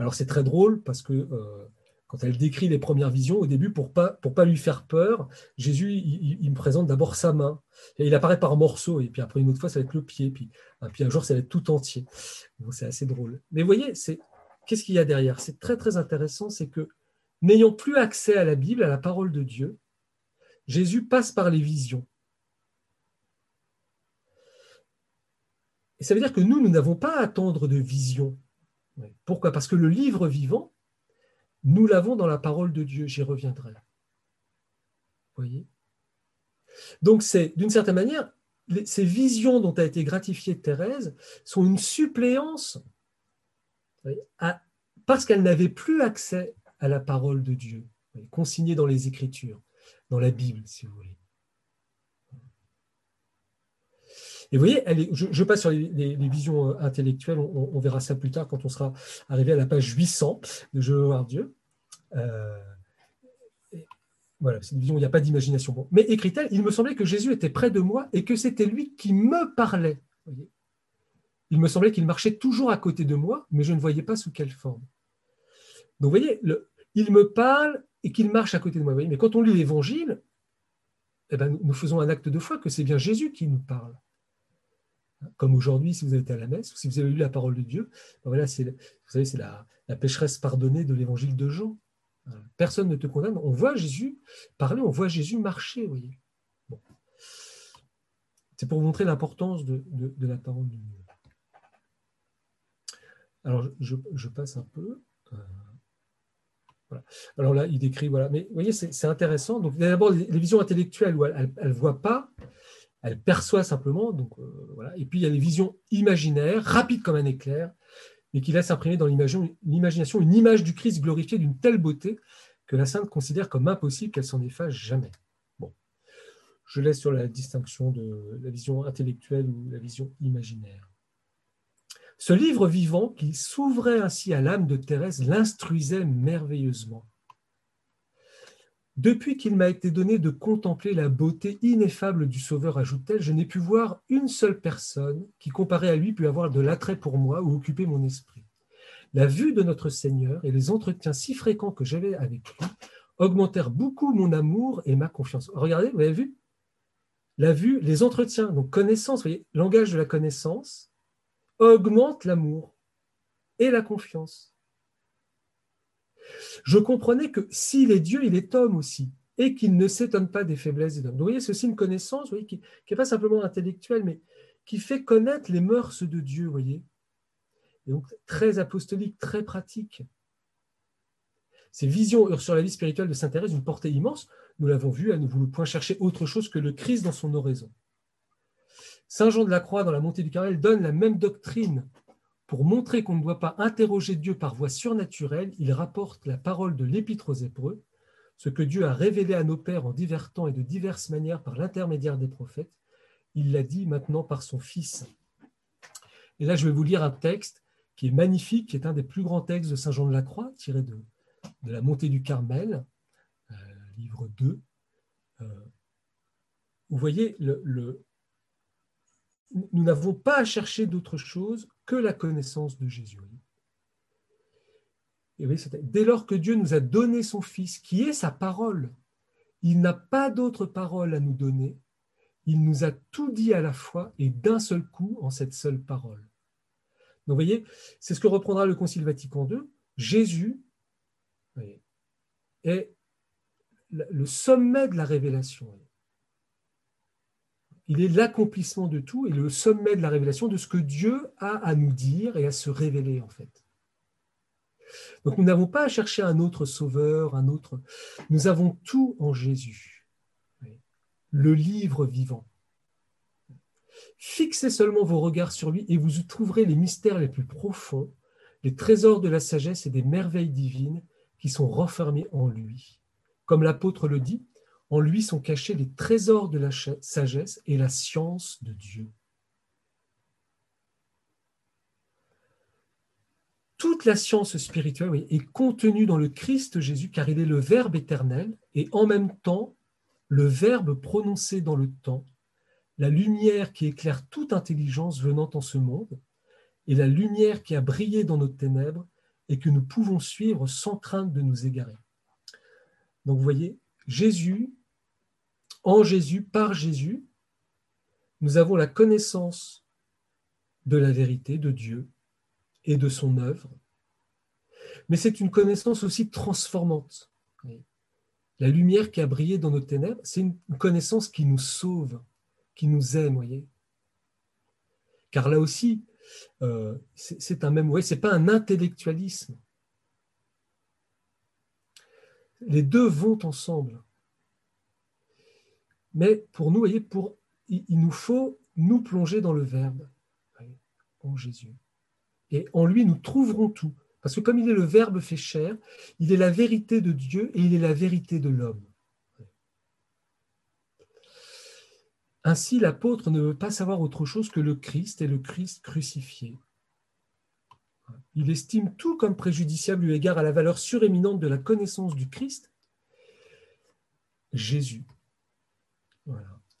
Alors c'est très drôle parce que euh, quand elle décrit les premières visions, au début, pour pas, pas lui faire peur, Jésus, il, me présente d'abord sa main. Il apparaît par morceaux, et puis après une autre fois, ça va être le pied, puis, puis un jour, ça va être tout entier. c'est assez drôle. Mais vous voyez, c'est, qu'est-ce qu'il y a derrière? C'est très très intéressant, c'est que n'ayant plus accès à la Bible, à la parole de Dieu, Jésus passe par les visions. Et ça veut dire que nous, nous n'avons pas à attendre de vision. Pourquoi? Parce que le livre vivant, nous l'avons dans la parole de Dieu. J'y reviendrai. Vous voyez? Donc, c'est d'une certaine manière, ces visions dont a été gratifiée Thérèse sont une suppléance parce qu'elle n'avait plus accès à la parole de Dieu, consignée dans les Écritures, dans la Bible, si vous voulez. Et vous voyez, je, passe sur les, visions euh, intellectuelles, on, verra ça plus tard quand on sera arrivé à la page 800 de Je veux voir Dieu. Euh, voilà, c'est une vision où il n'y a pas d'imagination. Mais écrit-elle, il me semblait que Jésus était près de moi et que c'était lui qui me parlait. il me semblait qu'il marchait toujours à côté de moi, mais je ne voyais pas sous quelle forme. Donc vous voyez, il me parle et qu'il marche à côté de moi. mais quand on lit l'Évangile, eh ben, nous faisons un acte de foi que c'est bien Jésus qui nous parle comme aujourd'hui, si vous avez été à la messe, ou si vous avez lu la parole de Dieu, ben voilà, vous savez, c'est la, pécheresse pardonnée de l'évangile de Jean. Personne ne te condamne. On voit Jésus parler, on voit Jésus marcher, voyez. C'est pour vous montrer l'importance de, la parole de Dieu. Alors, je, passe un peu. Euh, Alors là, il décrit, voilà. Mais vous voyez, c'est intéressant. Donc, d'abord, les, visions intellectuelles où elle ne voit pas, elle perçoit simplement. Euh. Et puis, il y a les visions imaginaires, rapides comme un éclair, mais qui laissent imprimer dans l'imagination une image du Christ glorifié d'une telle beauté que la sainte considère comme impossible qu'elle s'en efface jamais. Bon, je laisse sur la distinction de la vision intellectuelle ou la vision imaginaire. Ce livre vivant qui s'ouvrait ainsi à l'âme de Thérèse l'instruisait merveilleusement. Depuis qu'il m'a été donné de contempler la beauté ineffable du Sauveur, ajoute-t-elle, je n'ai pu voir une seule personne qui, comparée à lui, pût avoir de l'attrait pour moi ou occuper mon esprit. La vue de notre Seigneur et les entretiens si fréquents que j'avais avec lui augmentèrent beaucoup mon amour et ma confiance. Regardez, vous avez vu? La vue, les entretiens, donc connaissance, vous voyez, langage de la connaissance, augmente l'amour et la confiance. Je comprenais que s'il est Dieu, il est homme aussi, et qu'il ne s'étonne pas des faiblesses des hommes. vous voyez, c'est aussi une connaissance qui n'est pas simplement intellectuelle, mais qui fait connaître les mœurs de Dieu, voyez donc très apostolique, très pratique. Ces visions sur la vie spirituelle de Saint Thérèse, une portée immense, nous l'avons vu, elle ne voulait point chercher autre chose que le Christ dans son oraison. Saint Jean de la Croix, dans la montée du Carmel, donne la même doctrine. Pour montrer qu'on ne doit pas interroger Dieu par voie surnaturelle, il rapporte la parole de l'Épître aux Hébreux, ce que Dieu a révélé à nos pères en divers temps et de diverses manières par l'intermédiaire des prophètes. Il l'a dit maintenant par son Fils. Et là, je vais vous lire un texte qui est magnifique, qui est un des plus grands textes de Saint Jean de la Croix, tiré de, de la montée du Carmel, euh, livre 2. Euh, vous voyez, nous n'avons pas à chercher d'autre chose que la connaissance de Jésus. Et dès lors que Dieu nous a donné son Fils, qui est sa parole, il n'a pas d'autre parole à nous donner, il nous a tout dit à la fois et d'un seul coup en cette seule parole. Donc, vous voyez, c'est ce que reprendra le Concile Vatican II. Jésus est le sommet de la révélation. Il est l'accomplissement de tout et le sommet de la révélation de ce que Dieu a à nous dire et à se révéler en fait. Donc nous n'avons pas à chercher un autre sauveur, un autre. Nous avons tout en Jésus, le livre vivant. Fixez seulement vos regards sur lui et vous y trouverez les mystères les plus profonds, les trésors de la sagesse et des merveilles divines qui sont renfermés en lui. Comme l'apôtre le dit, en lui sont cachés les trésors de la sagesse et la science de Dieu. Toute la science spirituelle est contenue dans le Christ Jésus car il est le Verbe éternel et en même temps le Verbe prononcé dans le temps la lumière qui éclaire toute intelligence venant en ce monde, et la lumière qui a brillé dans nos ténèbres et que nous pouvons suivre sans crainte de nous égarer. Donc vous voyez, Jésus, en Jésus, par Jésus, nous avons la connaissance de la vérité de Dieu et de son œuvre, mais c'est une connaissance aussi transformante. La lumière qui a brillé dans nos ténèbres, c'est une connaissance qui nous sauve qui nous aime, voyez. Car là aussi, euh, c'est un même, c'est pas un intellectualisme. Les deux vont ensemble. Mais pour nous, voyez, pour, il, nous faut nous plonger dans le Verbe, en Jésus. Et en lui, nous trouverons tout. Parce que comme il est le Verbe fait chair, il est la vérité de Dieu et il est la vérité de l'homme. Ainsi, l'apôtre ne veut pas savoir autre chose que le Christ et le Christ crucifié. Il estime tout comme préjudiciable eu égard à la valeur suréminente de la connaissance du Christ, Jésus.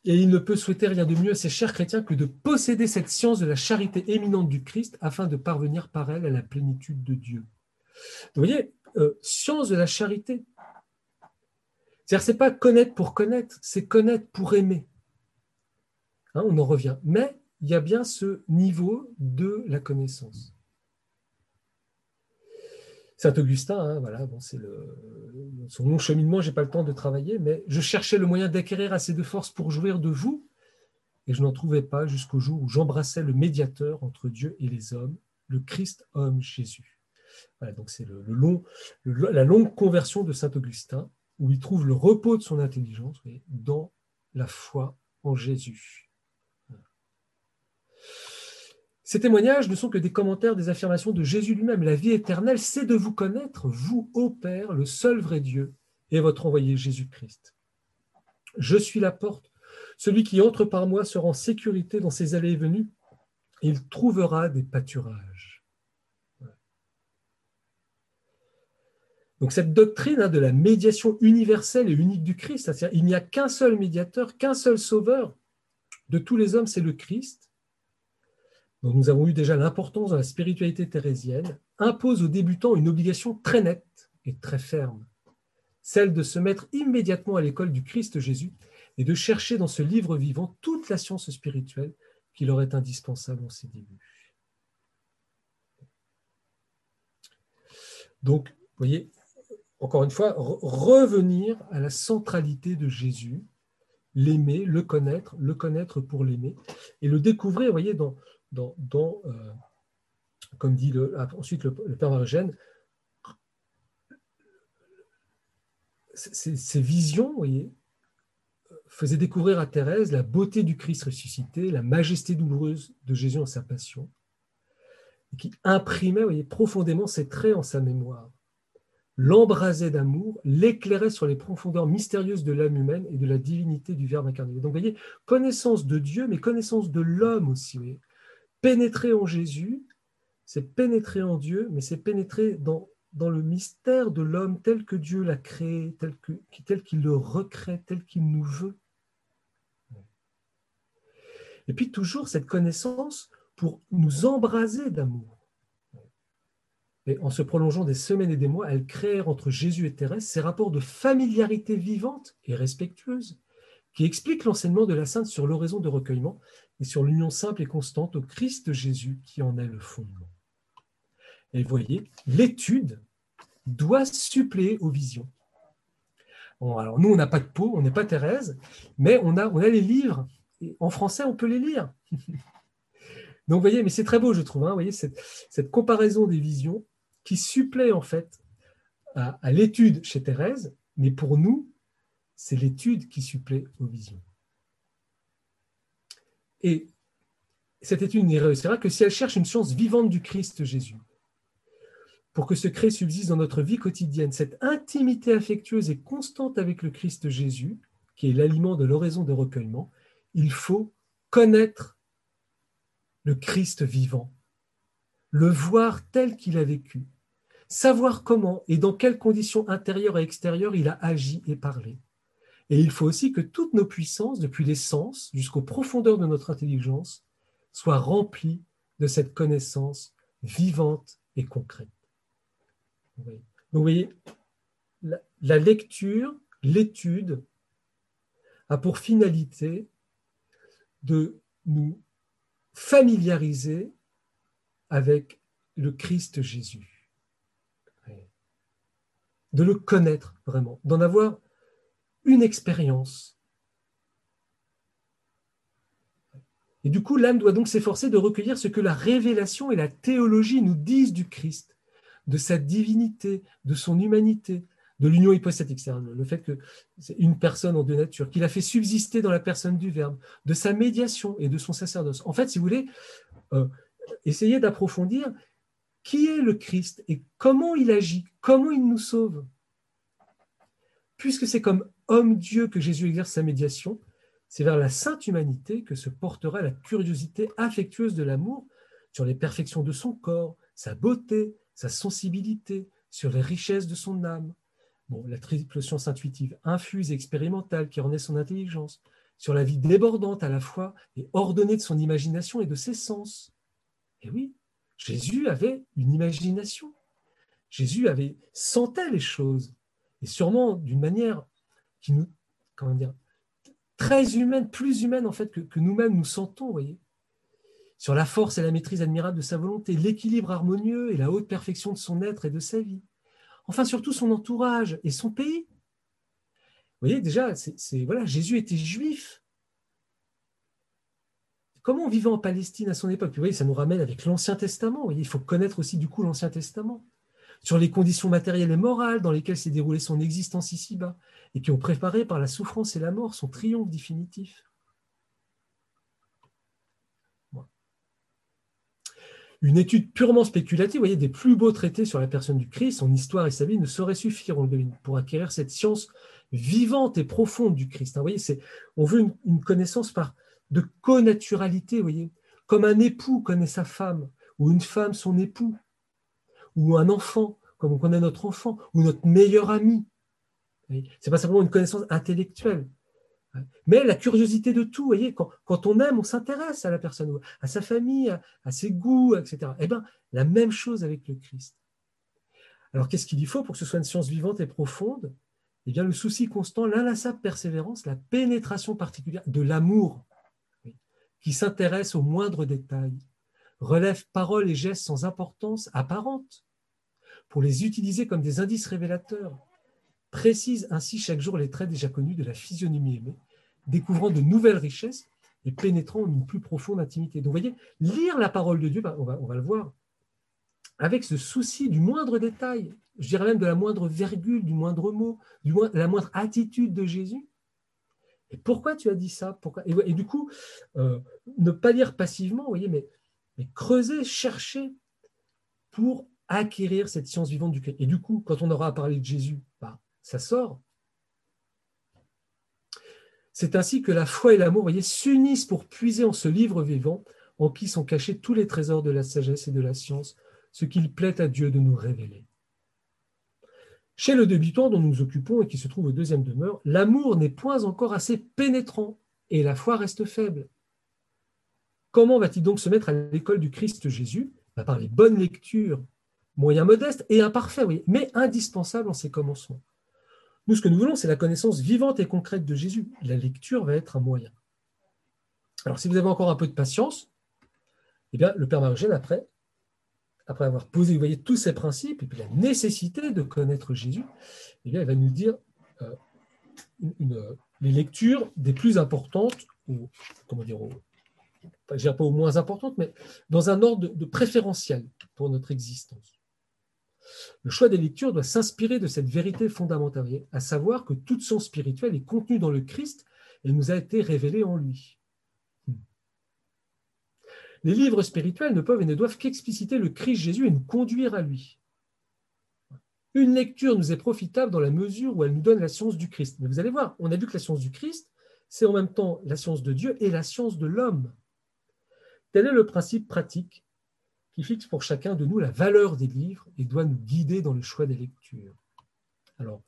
Et il ne peut souhaiter rien de mieux à ses chers chrétiens que de posséder cette science de la charité éminente du Christ afin de parvenir par elle à la plénitude de Dieu. Vous voyez, euh, science de la charité. C'est-à-dire, c'est pas connaître pour connaître, c'est connaître pour aimer. Hein, on en revient. Mais il y a bien ce niveau de la connaissance. Saint Augustin, hein, voilà, bon, c'est son long cheminement, j'ai pas le temps de travailler, mais je cherchais le moyen d'acquérir assez de force pour jouir de vous, et je n'en trouvais pas jusqu'au jour où j'embrassais le médiateur entre Dieu et les hommes, le Christ homme Jésus. Voilà, donc c'est le, long, la longue conversion de saint Augustin, où il trouve le repos de son intelligence dans la foi en Jésus. Ces témoignages ne sont que des commentaires des affirmations de Jésus lui-même. La vie éternelle, c'est de vous connaître, vous, ô Père, le seul vrai Dieu, et votre envoyé Jésus-Christ. Je suis la porte. Celui qui entre par moi sera en sécurité dans ses allées et venues. Il trouvera des pâturages. Donc cette doctrine hein, de la médiation universelle et unique du Christ, c'est-à-dire il n'y a qu'un seul médiateur, qu'un seul sauveur de tous les hommes, c'est le Christ dont nous avons eu déjà l'importance dans la spiritualité thérésienne, impose aux débutants une obligation très nette et très ferme, celle de se mettre immédiatement à l'école du Christ Jésus et de chercher dans ce livre vivant toute la science spirituelle qui leur est indispensable en ses débuts. Donc, vous voyez, encore une fois, revenir à la centralité de Jésus, l'aimer, le connaître, le connaître pour l'aimer, et le découvrir, vous voyez, dans, euh, comme dit ensuite le, Père Margène, ces, visions, faisaient découvrir à Thérèse la beauté du Christ ressuscité, la majesté douloureuse de Jésus en sa passion, qui imprimait profondément ses traits en sa mémoire, l'embrasait d'amour, l'éclairait sur les profondeurs mystérieuses de l'âme humaine et de la divinité du Verbe incarné. Donc, vous voyez, connaissance de Dieu, mais connaissance de l'homme aussi. Pénétrer en Jésus, c'est pénétrer en Dieu, mais c'est pénétrer dans, le mystère de l'homme tel que Dieu l'a créé, tel qu'il le recrée, tel qu'il nous veut. Et puis toujours cette connaissance pour nous embraser d'amour. Et en se prolongeant des semaines et des mois, elle crée entre Jésus et Thérèse ces rapports de familiarité vivante et respectueuse qui expliquent l'enseignement de la Sainte sur l'oraison de recueillement et sur l'union simple et constante au Christ Jésus qui en est le fondement. Et voyez, l'étude doit suppléer aux visions. Alors nous, on n'a pas de peau, on n'est pas Thérèse, mais on a, on les livres. Et en français, on peut les lire. Donc, vous voyez, mais c'est très beau, je trouve, hein, voyez, cette, comparaison des visions qui supplée en fait à l'étude chez Thérèse, mais pour nous, c'est l'étude qui supplée aux visions. Et cette étude n'y réussira que si elle cherche une science vivante du Christ Jésus. Pour que ce Christ subsiste dans notre vie quotidienne, cette intimité affectueuse et constante avec le Christ Jésus, qui est l'aliment de l'oraison de recueillement, il faut connaître le Christ vivant, le voir tel qu'il a vécu, savoir comment et dans quelles conditions intérieures et extérieures il a agi et parlé. Et il faut aussi que toutes nos puissances, depuis les sens jusqu'aux profondeurs de notre intelligence, soient remplies de cette connaissance vivante et concrète. Vous voyez, la lecture, l'étude a pour finalité de nous familiariser avec le Christ Jésus, de le connaître vraiment, d'en avoir une expérience. Et du coup, l'âme doit donc s'efforcer de recueillir ce que la révélation et la théologie nous disent du Christ, de sa divinité, de son humanité, de l'union hypostatique, c'est-à-dire le fait que c'est une personne en deux natures, qu'il a fait subsister dans la personne du Verbe, de sa médiation et de son sacerdoce. En fait, si vous voulez, euh, essayez d'approfondir qui est le Christ et comment il agit, comment il nous sauve. Puisque c'est comme homme-dieu que Jésus exerce sa médiation, c'est vers la sainte humanité que se portera la curiosité affectueuse de l'amour sur les perfections de son corps, sa beauté, sa sensibilité, sur les richesses de son âme. Bon, la triple science intuitive infuse et expérimentale qui renaît son intelligence, sur la vie débordante à la fois et ordonnée de son imagination et de ses sens. Et oui, Jésus avait une imagination. Jésus avait sentait les choses, et sûrement d'une manière qui nous, comment dire, très humaine, plus humaine en fait que, nous-mêmes nous sentons, voyez, sur la force et la maîtrise admirable de sa volonté, l'équilibre harmonieux et la haute perfection de son être et de sa vie. Enfin, surtout son entourage et son pays. Vous voyez, déjà, c'est, voilà, Jésus était juif. comment on vivait en Palestine à son époque? Vous voyez, ça nous ramène avec l'Ancien Testament. Vous il faut connaître aussi du coup l'Ancien Testament sur les conditions matérielles et morales dans lesquelles s'est déroulée son existence ici-bas et qui ont préparé par la souffrance et la mort son triomphe définitif. Une étude purement spéculative, vous voyez, des plus beaux traités sur la personne du Christ, son histoire et sa vie ne saurait suffire, pour acquérir cette science vivante et profonde du Christ. Vous voyez, on veut une, connaissance par de connaturalité, vous voyez, comme un époux connaît sa femme, ou une femme son époux, ou un enfant, comme on connaît notre enfant, ou notre meilleur ami. C'est pas simplement une connaissance intellectuelle, mais la curiosité de tout, voyez, quand, on aime, on s'intéresse à la personne, à sa famille, à, ses goûts, etc. Eh bien, la même chose avec le Christ. Alors, qu'est-ce qu'il y faut pour que ce soit une science vivante et profonde? Eh bien, le souci constant, l'inlassable persévérance, la pénétration particulière de l'amour, qui s'intéresse aux moindres détails, relève paroles et gestes sans importance apparente, pour les utiliser comme des indices révélateurs, précise ainsi chaque jour les traits déjà connus de la physionomie aimée, découvrant de nouvelles richesses et pénétrant une plus profonde intimité. Donc, vous voyez, lire la parole de Dieu, bah, on, va, le voir, avec ce souci du moindre détail, je dirais même de la moindre virgule, du moindre mot, du la moindre attitude de Jésus. Et pourquoi tu as dit ça? Pourquoi? Et, du coup, euh, ne pas lire passivement, voyez, mais creuser, chercher pour acquérir cette science vivante du Christ. Et du coup, quand on aura parlé de Jésus, bah, ça sort. C'est ainsi que la foi et l'amour, voyez, s'unissent pour puiser en ce livre vivant en qui sont cachés tous les trésors de la sagesse et de la science, ce qu'il plaît à Dieu de nous révéler. Chez le débutant dont nous nous occupons et qui se trouve au deuxième demeure, l'amour n'est point encore assez pénétrant et la foi reste faible. Comment va-t-il donc se mettre à l'école du Christ Jésus? Bah, Par les bonnes lectures, moyens modestes et imparfaits, oui, mais indispensables en ses commencements. Nous, ce que nous voulons, c'est la connaissance vivante et concrète de Jésus. La lecture va être un moyen. Alors, si vous avez encore un peu de patience, eh bien, le Père Marugène, après, après avoir posé, vous voyez, tous ces principes, et la nécessité de connaître Jésus, eh bien, il va nous dire euh, les lectures des plus importantes, ou comment dire, dirais pas aux moins importantes, mais dans un ordre de préférentiel pour notre existence. Le choix des lectures doit s'inspirer de cette vérité fondamentale, à savoir que toute science spirituelle est contenue dans le Christ et nous a été révélée en lui. Hmm. Les livres spirituels ne peuvent et ne doivent qu'expliciter le Christ Jésus et nous conduire à lui. Une lecture nous est profitable dans la mesure où elle nous donne la science du Christ. Mais vous allez voir, on a vu que la science du Christ, c'est en même temps la science de Dieu et la science de l'homme. Tel est le principe pratique qui fixe pour chacun de nous la valeur des livres et doit nous guider dans le choix des lectures. Alors,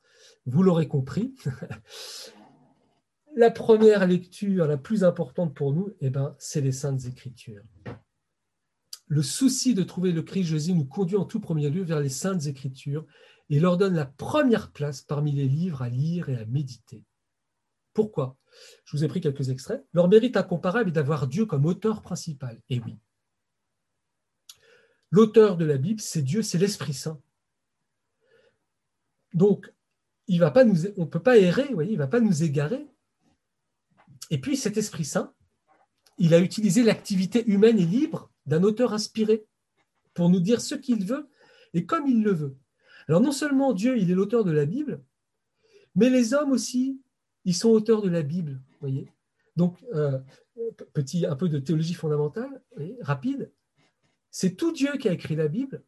vous l'aurez compris, la première lecture, la plus importante pour nous, eh ben, c'est les Saintes Écritures. Le souci de trouver le Christ Jésus nous conduit en tout premier lieu vers les Saintes Écritures et leur donne la première place parmi les livres à lire et à méditer. Pourquoi? Je vous ai pris quelques extraits. Leur mérite incomparable est d'avoir Dieu comme auteur principal. Et oui, L'auteur de la Bible, c'est Dieu, c'est l'Esprit Saint. Donc, il va pas nous, on ne peut pas errer, il ne va pas nous égarer. Et puis, cet Esprit Saint, il a utilisé l'activité humaine et libre d'un auteur inspiré pour nous dire ce qu'il veut et comme il le veut. Alors, non seulement Dieu, il est l'auteur de la Bible, mais les hommes aussi, ils sont auteurs de la Bible, voyez. Donc, euh, petit, un peu de théologie fondamentale, rapide. C'est tout Dieu qui a écrit la Bible,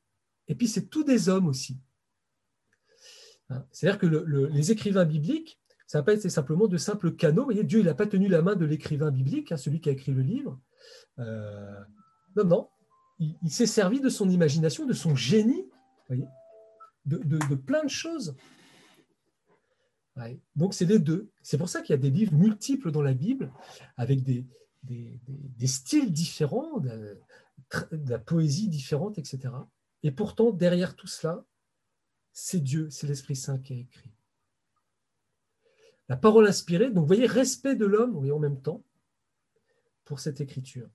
et puis c'est tout des hommes aussi. Hein, c'est-à-dire que les écrivains bibliques, ça n'a pas simplement de simples canaux. Dieu n'a pas tenu la main de l'écrivain biblique, hein, celui qui a écrit le livre. Euh, non, non. Il, s'est servi de son imagination, de son génie, de, plein de choses. Donc c'est les deux. C'est pour ça qu'il y a des livres multiples dans la Bible, avec des styles différents, de la poésie différente, etc. Et pourtant, derrière tout cela, c'est Dieu, c'est l'Esprit Saint qui a écrit. La parole inspirée, donc vous voyez, respect de l'homme, oui, en même temps, pour cette écriture.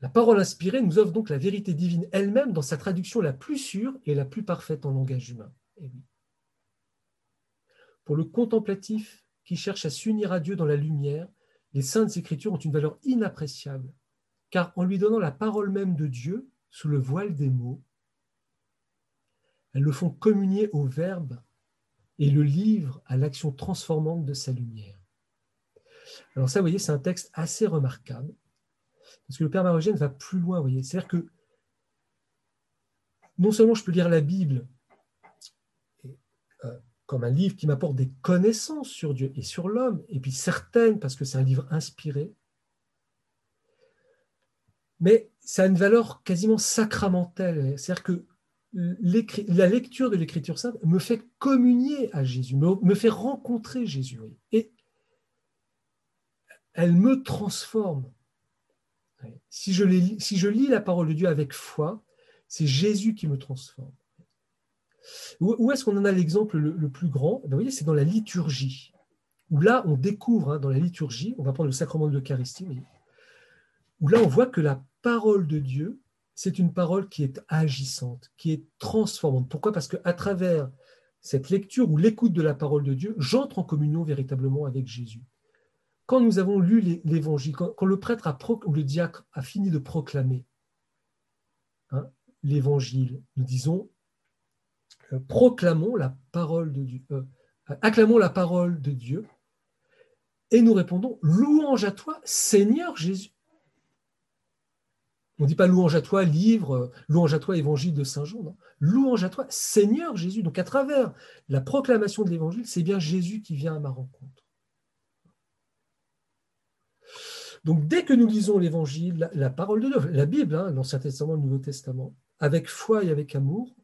La parole inspirée nous offre donc la vérité divine elle-même dans sa traduction la plus sûre et la plus parfaite en langage humain. Et oui. Pour le contemplatif qui cherche à s'unir à Dieu dans la lumière, les saintes écritures ont une valeur inappréciable car en lui donnant la parole même de Dieu sous le voile des mots, elles le font communier au Verbe et le livrent à l'action transformante de sa lumière. Alors ça, vous voyez, c'est un texte assez remarquable, parce que le Père Marogène va plus loin, vous voyez. C'est-à-dire que non seulement je peux lire la Bible euh, comme un livre qui m'apporte des connaissances sur Dieu et sur l'homme, et puis certaines parce que c'est un livre inspiré, mais ça a une valeur quasiment sacramentelle. C'est-à-dire que la lecture de l'Écriture sainte me fait communier à Jésus, me, fait rencontrer Jésus. Et elle me transforme. Si je, lis la parole de Dieu avec foi, c'est Jésus qui me transforme. Où, est-ce qu'on en a l'exemple le, plus grand? Ben, Vous voyez, c'est dans la liturgie. Où là, on découvre, hein, dans la liturgie, on va prendre le sacrement de l'Eucharistie, où là, on voit que la parole de Dieu, c'est une parole qui est agissante, qui est transformante. Pourquoi? Parce qu'à travers cette lecture ou l'écoute de la parole de Dieu, j'entre en communion véritablement avec Jésus. Quand nous avons lu l'Évangile, quand, le prêtre a ou le diacre a fini de proclamer hein, l'Évangile, nous disons euh, proclamons la parole de Dieu, euh, acclamons la parole de Dieu, et nous répondons louange à toi, Seigneur Jésus. On ne dit pas louange à toi, livre, euh, louange à toi, évangile de Saint Jean, non. Louange à toi, Seigneur Jésus. Donc à travers la proclamation de l'évangile, c'est bien Jésus qui vient à ma rencontre. Donc dès que nous lisons l'évangile, la, parole de Dieu, la Bible, hein, l'Ancien Testament, le Nouveau Testament, avec foi et avec amour,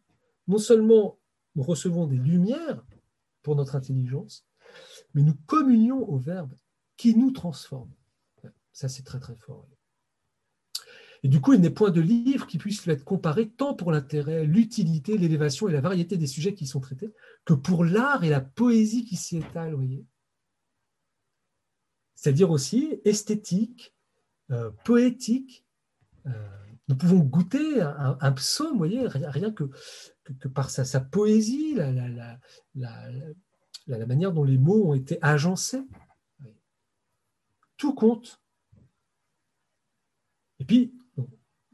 non seulement nous recevons des lumières pour notre intelligence, mais nous communions au Verbe qui nous transforme. Ça, c'est très très fort. Et du coup, il n'est point de livre qui puisse lui être comparé tant pour l'intérêt, l'utilité, l'élévation et la variété des sujets qui y sont traités, que pour l'art et la poésie qui s'y étalent. C'est-à-dire aussi esthétique, euh, poétique. Euh, nous pouvons goûter un, psaume, voyez, rien que, que, par sa, poésie, la, la, manière dont les mots ont été agencés. Tout compte. Et puis,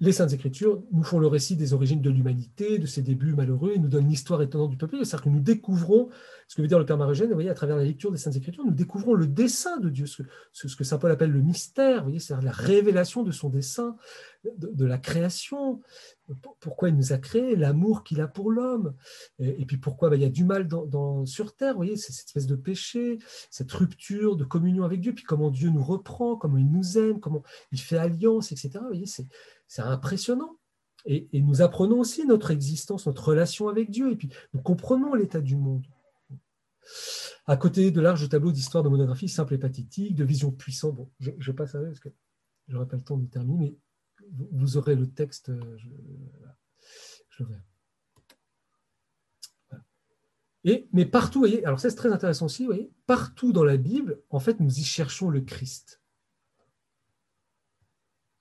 les Saintes Écritures nous font le récit des origines de l'humanité, de ses débuts malheureux, et nous donnent l'histoire étonnante du peuple. C'est-à-dire que nous découvrons, ce que veut dire le Père Marogène, vous voyez, à travers la lecture des Saintes Écritures, nous découvrons le dessein de Dieu, ce, que Saint Paul appelle le mystère, vous voyez, c'est-à-dire la révélation de son dessein, de, la création, pourquoi il nous a créés, l'amour qu'il a pour l'homme, et, puis pourquoi bah, il y a du mal sur Terre, vous voyez, c'est cette espèce de péché, cette rupture de communion avec Dieu, puis comment Dieu nous reprend, comment il nous aime, comment il fait alliance, etc. Vous voyez, c'est impressionnant. Et, nous apprenons aussi notre existence, notre relation avec Dieu, et puis nous comprenons l'état du monde. À côté de larges tableaux d'histoire de monographie simple et pathétique, de vision puissante, bon, je, passe à eux parce que je n'aurai pas le temps de terminer, mais vous, aurez le texte, euh, je, Et, mais partout, voyez, alors ça c'est très intéressant aussi, voyez, partout dans la Bible, en fait, nous y cherchons le Christ.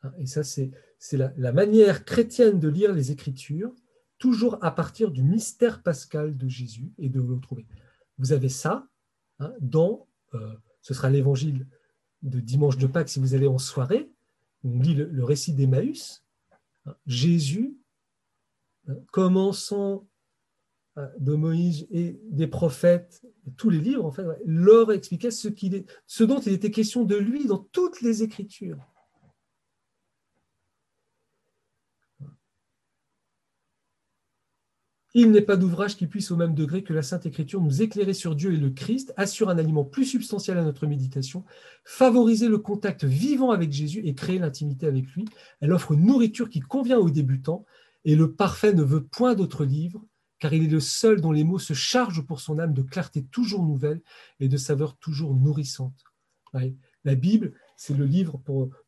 Hein, et ça, c'est c'est la, manière chrétienne de lire les Écritures, toujours à partir du mystère pascal de Jésus et de le trouver. Vous avez ça hein, dans, euh, ce sera l'évangile de dimanche de Pâques si vous allez en soirée, on lit le, récit d'Emmaüs, hein, Jésus, hein, commençant de Moïse et des prophètes, tous les livres en fait, leur expliquait ce, est, ce dont il était question de lui dans toutes les Écritures. Il n'est pas d'ouvrage qui puisse au même degré que la Sainte Écriture nous éclairer sur Dieu et le Christ, assure un aliment plus substantiel à notre méditation, favoriser le contact vivant avec Jésus et créer l'intimité avec lui. Elle offre une nourriture qui convient aux débutants et le parfait ne veut point d'autre livre, car il est le seul dont les mots se chargent pour son âme de clarté toujours nouvelle et de saveur toujours nourrissante. La Bible, c'est le livre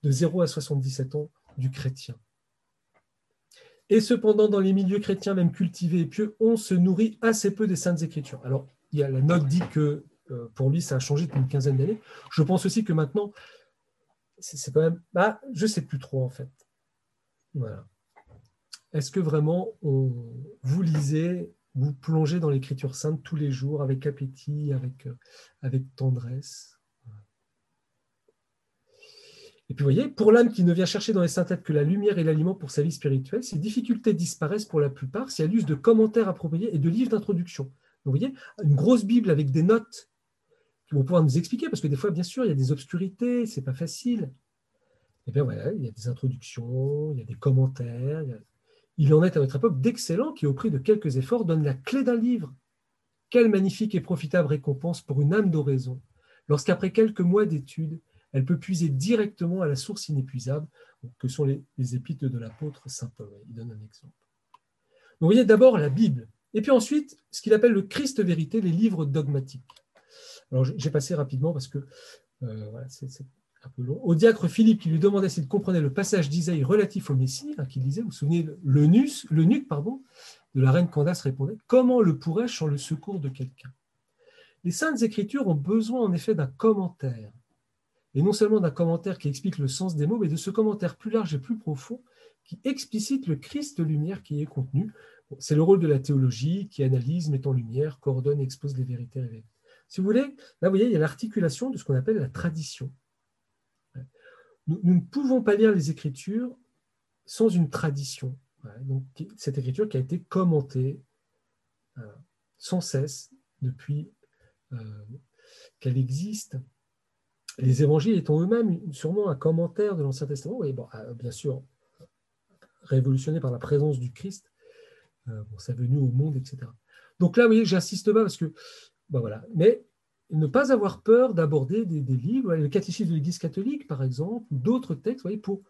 de 0 à 77 ans du chrétien. Et cependant, dans les milieux chrétiens, même cultivés et pieux, on se nourrit assez peu des Saintes Écritures. Alors, il y a, la note dit que euh, pour lui, ça a changé depuis une quinzaine d'années. Je pense aussi que maintenant, c'est quand même. Bah, je ne sais plus trop, en fait. Voilà. Est-ce que vraiment vous lisez, vous plongez dans l'Écriture sainte tous les jours avec appétit, avec, euh, avec tendresse? Et puis, vous voyez, pour l'âme qui ne vient chercher dans les synthètes que la lumière et l'aliment pour sa vie spirituelle, ces difficultés disparaissent pour la plupart si elle use de commentaires appropriés et de livres d'introduction. Vous voyez, une grosse Bible avec des notes qui vont pouvoir nous expliquer, parce que des fois, bien sûr, il y a des obscurités, c'est pas facile. Eh bien voilà, il y a des introductions, il y a des commentaires. Il, en est à notre époque d'excellents qui, au prix de quelques efforts, donnent la clé d'un livre. Quelle magnifique et profitable récompense pour une âme d'oraison, lorsqu'après quelques mois d'études, elle peut puiser directement à la source inépuisable que sont les, épîtres de l'apôtre Saint Paul. Il donne un exemple. vous voyez d'abord la Bible, et puis ensuite ce qu'il appelle le Christ vérité, les livres dogmatiques. Alors j'ai passé rapidement parce que euh, c'est un peu long. Au diacre Philippe qui lui demandait s'il comprenait le passage d'Isaïe relatif au Messie, hein, qu'il disait, vous vous souvenez, le, nus, le nuque pardon, de la reine Candace répondait Comment le pourrais-je sans le secours de quelqu'un? Les Saintes Écritures ont besoin en effet d'un commentaire et non seulement d'un commentaire qui explique le sens des mots, mais de ce commentaire plus large et plus profond qui explicite le Christ lumière qui y est contenu. c'est le rôle de la théologie qui analyse, met en lumière, coordonne expose les vérités révélées. Si vous voulez, là, vous voyez, il y a l'articulation de ce qu'on appelle la tradition. Nous, ne pouvons pas lire les Écritures sans une tradition. Donc, cette écriture qui a été commentée euh, sans cesse depuis euh, qu'elle existe les évangiles étant eux-mêmes sûrement un commentaire de l'Ancien Testament, bon, euh, bien sûr révolutionné par la présence du Christ, euh, sa venue au monde, etc. Donc là, vous voyez, j'insiste pas parce que, ben voilà, mais ne pas avoir peur d'aborder des, livres, le catéchisme de l'Église catholique, par exemple, ou d'autres textes, voyez, pour,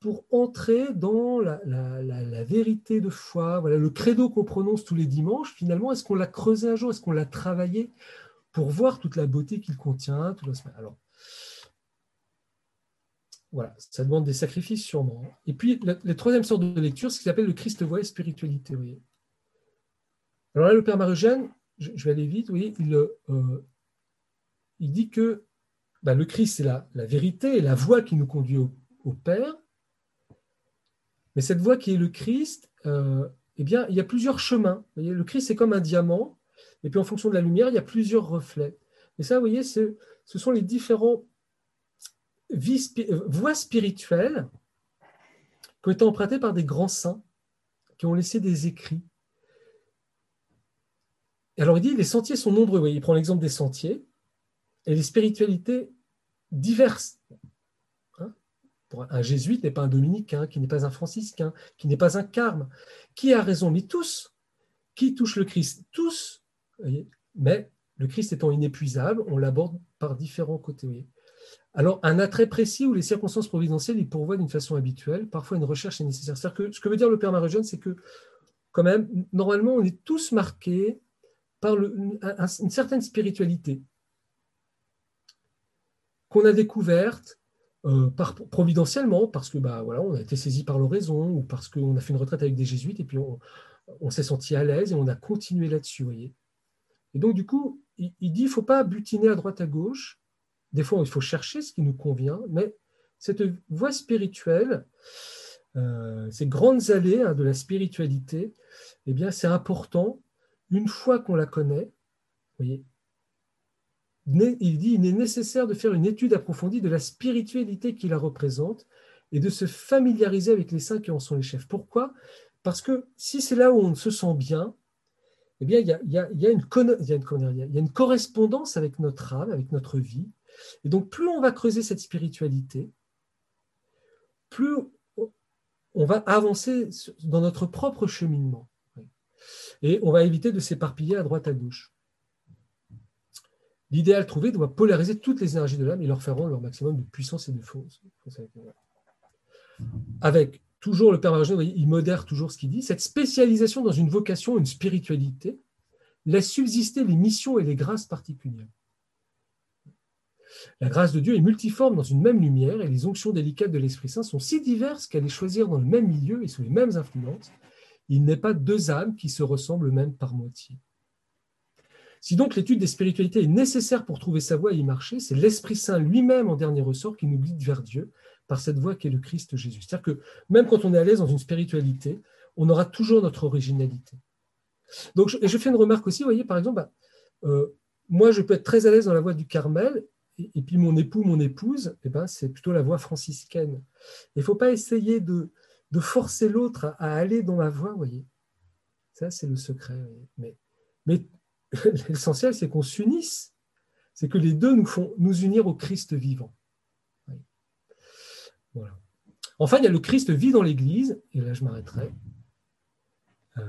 pour entrer dans la, la, vérité de foi, voilà, le credo qu'on prononce tous les dimanches, finalement, est-ce qu'on l'a creusé un jour, est-ce qu'on l'a travaillé pour voir toute la beauté qu'il contient. Alors, voilà, ça demande des sacrifices sûrement. Et puis, la, troisième sorte de lecture, c'est ce qu'il appelle le Christ voix et spiritualité. Alors là, le Père Marie-Eugène, je, vais aller vite, il, euh, il dit que bah, le Christ, c'est la, vérité et la voie qui nous conduit au, Père. Mais cette voie qui est le Christ, euh, eh bien, il y a plusieurs chemins. le Christ, c'est comme un diamant. Et puis en fonction de la lumière, il y a plusieurs reflets. Et ça, vous voyez, ce sont les différents voies spirituelles qui ont été empruntées par des grands saints qui ont laissé des écrits. Alors il dit, les sentiers sont nombreux. il prend l'exemple des sentiers et les spiritualités diverses. Hein un jésuite n'est pas un dominicain, qui n'est pas un franciscain, qui n'est pas un carme. Qui a raison? Mais tous. Qui touchent le Christ Tous mais le Christ étant inépuisable, on l'aborde par différents côtés. Alors, un attrait précis où les circonstances providentielles y pourvoient d'une façon habituelle, parfois une recherche est nécessaire. Que, ce que veut dire le Père Marie-Jeanne, c'est que, quand même, normalement, on est tous marqués par une, certaine spiritualité qu'on a découverte euh, providentiellement, parce que bah, voilà, on a été saisi par l'oraison, ou parce qu'on a fait une retraite avec des jésuites, et puis on, s'est senti à l'aise, et on a continué là-dessus. Et donc, du coup, il, dit qu'il ne faut pas butiner à droite à gauche. Des fois, il faut chercher ce qui nous convient, mais cette voie spirituelle, euh, ces grandes allées hein, de la spiritualité, eh bien, c'est important, une fois qu'on la connaît, voyez, il dit il est nécessaire de faire une étude approfondie de la spiritualité qui la représente et de se familiariser avec les saints qui en sont les chefs. Pourquoi? Parce que si c'est là où on se sent bien, eh bien, il y a, une, correspondance avec notre âme, avec notre vie. Et donc, plus on va creuser cette spiritualité, plus on va avancer dans notre propre cheminement. Et on va éviter de s'éparpiller à droite à gauche. L'idéal trouvé doit polariser toutes les énergies de l'âme et leur faire rendre leur maximum de puissance et de force. Avec toujours le Père Margin, il modère toujours ce qu'il dit, cette spécialisation dans une vocation, une spiritualité, laisse subsister les missions et les grâces particulières. La grâce de Dieu est multiforme dans une même lumière et les onctions délicates de l'Esprit Saint sont si diverses qu'à les choisir dans le même milieu et sous les mêmes influences, il n'est pas deux âmes qui se ressemblent même par moitié. Si donc l'étude des spiritualités est nécessaire pour trouver sa voie et y marcher, c'est l'Esprit Saint lui-même en dernier ressort qui nous guide vers Dieu par cette voie qu'est le Christ Jésus. C'est-à-dire que même quand on est à l'aise dans une spiritualité, on aura toujours notre originalité. Donc, et je fais une remarque aussi, vous voyez, par exemple, bah, euh, moi, je peux être très à l'aise dans la voie du Carmel, et, puis mon époux, mon épouse, eh ben, c'est plutôt la voie franciscaine. Il ne faut pas essayer de, forcer l'autre à, aller dans la voie, voyez. Ça, c'est le secret. Mais, mais l'essentiel, c'est qu'on s'unisse. C'est que les deux nous font nous unir au Christ vivant. Enfin, il y a le Christ vit dans l'Église, et là je m'arrêterai. Euh,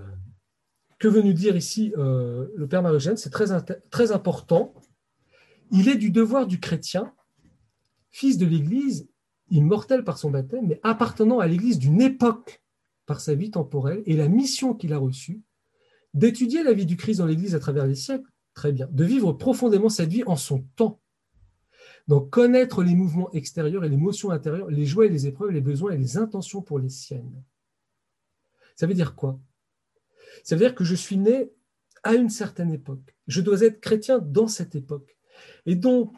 que veut nous dire ici euh, le Père Marie-Eugène? C'est très, très important. Il est du devoir du chrétien, fils de l'Église, immortel par son baptême, mais appartenant à l'Église d'une époque par sa vie temporelle et la mission qu'il a reçue, d'étudier la vie du Christ dans l'Église à travers les siècles, très bien, de vivre profondément cette vie en son temps. Donc connaître les mouvements extérieurs et les motions intérieures, les joies et les épreuves, les besoins et les intentions pour les siennes. Ça veut dire quoi? Ça veut dire que je suis né à une certaine époque. Je dois être chrétien dans cette époque. Et donc,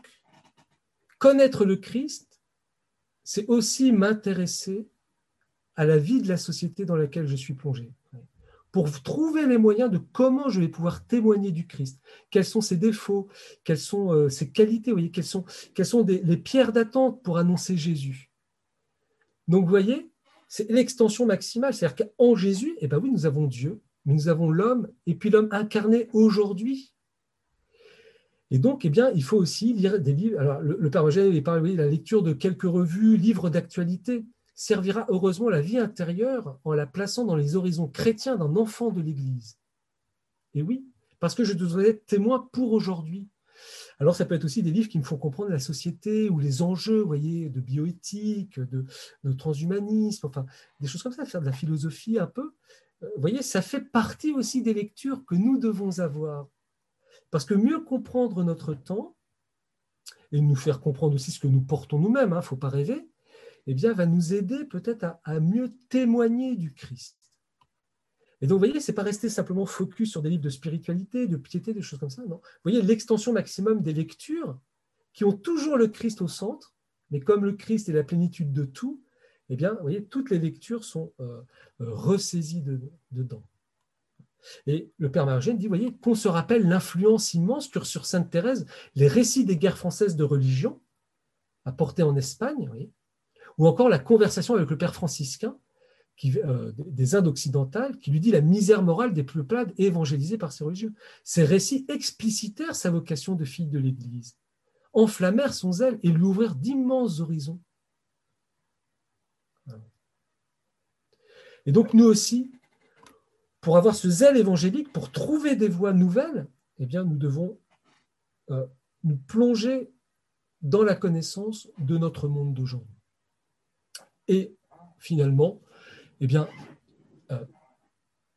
connaître le Christ, c'est aussi m'intéresser à la vie de la société dans laquelle je suis plongé, pour trouver les moyens de comment je vais pouvoir témoigner du Christ, quels sont ses défauts, quelles sont euh, ses qualités, voyez, quelles sont, les pierres d'attente pour annoncer Jésus? Donc, vous voyez, c'est l'extension maximale, c'est-à-dire qu'en Jésus, eh ben oui, nous avons Dieu, mais nous avons l'homme, et puis l'homme incarné aujourd'hui. Et donc, eh bien, il faut aussi lire des livres. Alors, le, Père Eugène il parle de la lecture de quelques revues, livres d'actualité, servira heureusement la vie intérieure en la plaçant dans les horizons chrétiens d'un enfant de l'Église. Et oui, parce que je dois être témoin pour aujourd'hui. Alors, ça peut être aussi des livres qui me font comprendre la société ou les enjeux, vous voyez, de bioéthique, de, transhumanisme, enfin, des choses comme ça, faire de la philosophie un peu. Euh, vous voyez, ça fait partie aussi des lectures que nous devons avoir. Parce que mieux comprendre notre temps, et nous faire comprendre aussi ce que nous portons nous-mêmes, il hein, ne faut pas rêver, eh bien, va nous aider peut-être à, mieux témoigner du Christ. Et donc, vous voyez, ce n'est pas rester simplement focus sur des livres de spiritualité, de piété, des choses comme ça. Non. Vous voyez, l'extension maximum des lectures qui ont toujours le Christ au centre, mais comme le Christ est la plénitude de tout, eh bien, vous voyez, toutes les lectures sont euh, ressaisies dedans. Et le Père Margène dit, voyez, qu'on se rappelle l'influence immense que sur Sainte Thérèse les récits des guerres françaises de religion apportés en Espagne, ou encore la conversation avec le Père franciscain euh, des Indes occidentales, qui lui dit la misère morale des peuplades évangélisées par ces religieux. Ces récits explicitèrent sa vocation de fille de l'Église, enflammèrent son zèle et lui ouvrirent d'immenses horizons. Et donc nous aussi, pour avoir ce zèle évangélique, pour trouver des voies nouvelles, eh bien, nous devons euh, nous plonger dans la connaissance de notre monde d'aujourd'hui. Et finalement, eh bien, euh,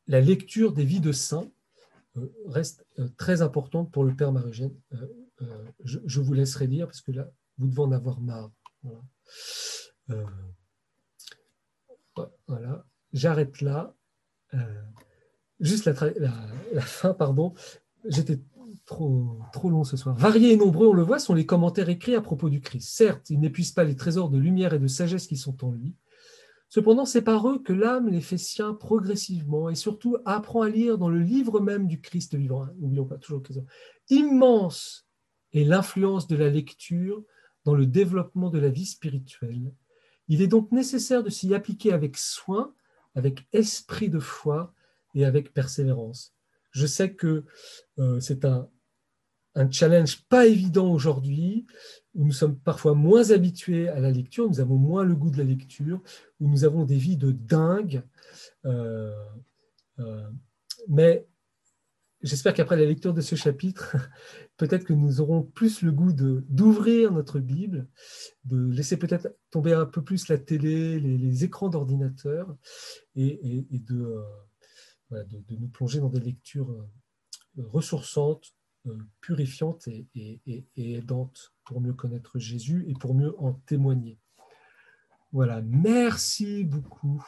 la lecture des vies de saints euh, reste très importante pour le Père Marugène. Je, je, vous laisserai lire parce que là, vous devez en avoir marre. Voilà, j'arrête là juste la, fin, pardon, j'étais trop, trop long ce soir. Variés et nombreux, on le voit, sont les commentaires écrits à propos du Christ. Certes, il n'épuise pas les trésors de lumière et de sagesse qui sont en lui. Cependant, c'est par eux que l'âme les fait siens progressivement et surtout apprend à lire dans le livre même du Christ vivant. N'oublions pas toujours que immense est l'influence de la lecture dans le développement de la vie spirituelle. Il est donc nécessaire de s'y appliquer avec soin, avec esprit de foi et avec persévérance. Je sais que euh, c'est un, un challenge pas évident aujourd'hui, où nous sommes parfois moins habitués à la lecture, nous avons moins le goût de la lecture, où nous avons des vies de dingue. Euh, euh, mais j'espère qu'après la lecture de ce chapitre, peut-être que nous aurons plus le goût d'ouvrir notre Bible, de laisser peut-être tomber un peu plus la télé, les, écrans d'ordinateur, et, et, de de, nous plonger dans des lectures euh, ressourçantes, euh, purifiantes et, aidantes pour mieux connaître Jésus et pour mieux en témoigner. Voilà, merci beaucoup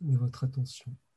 de votre attention.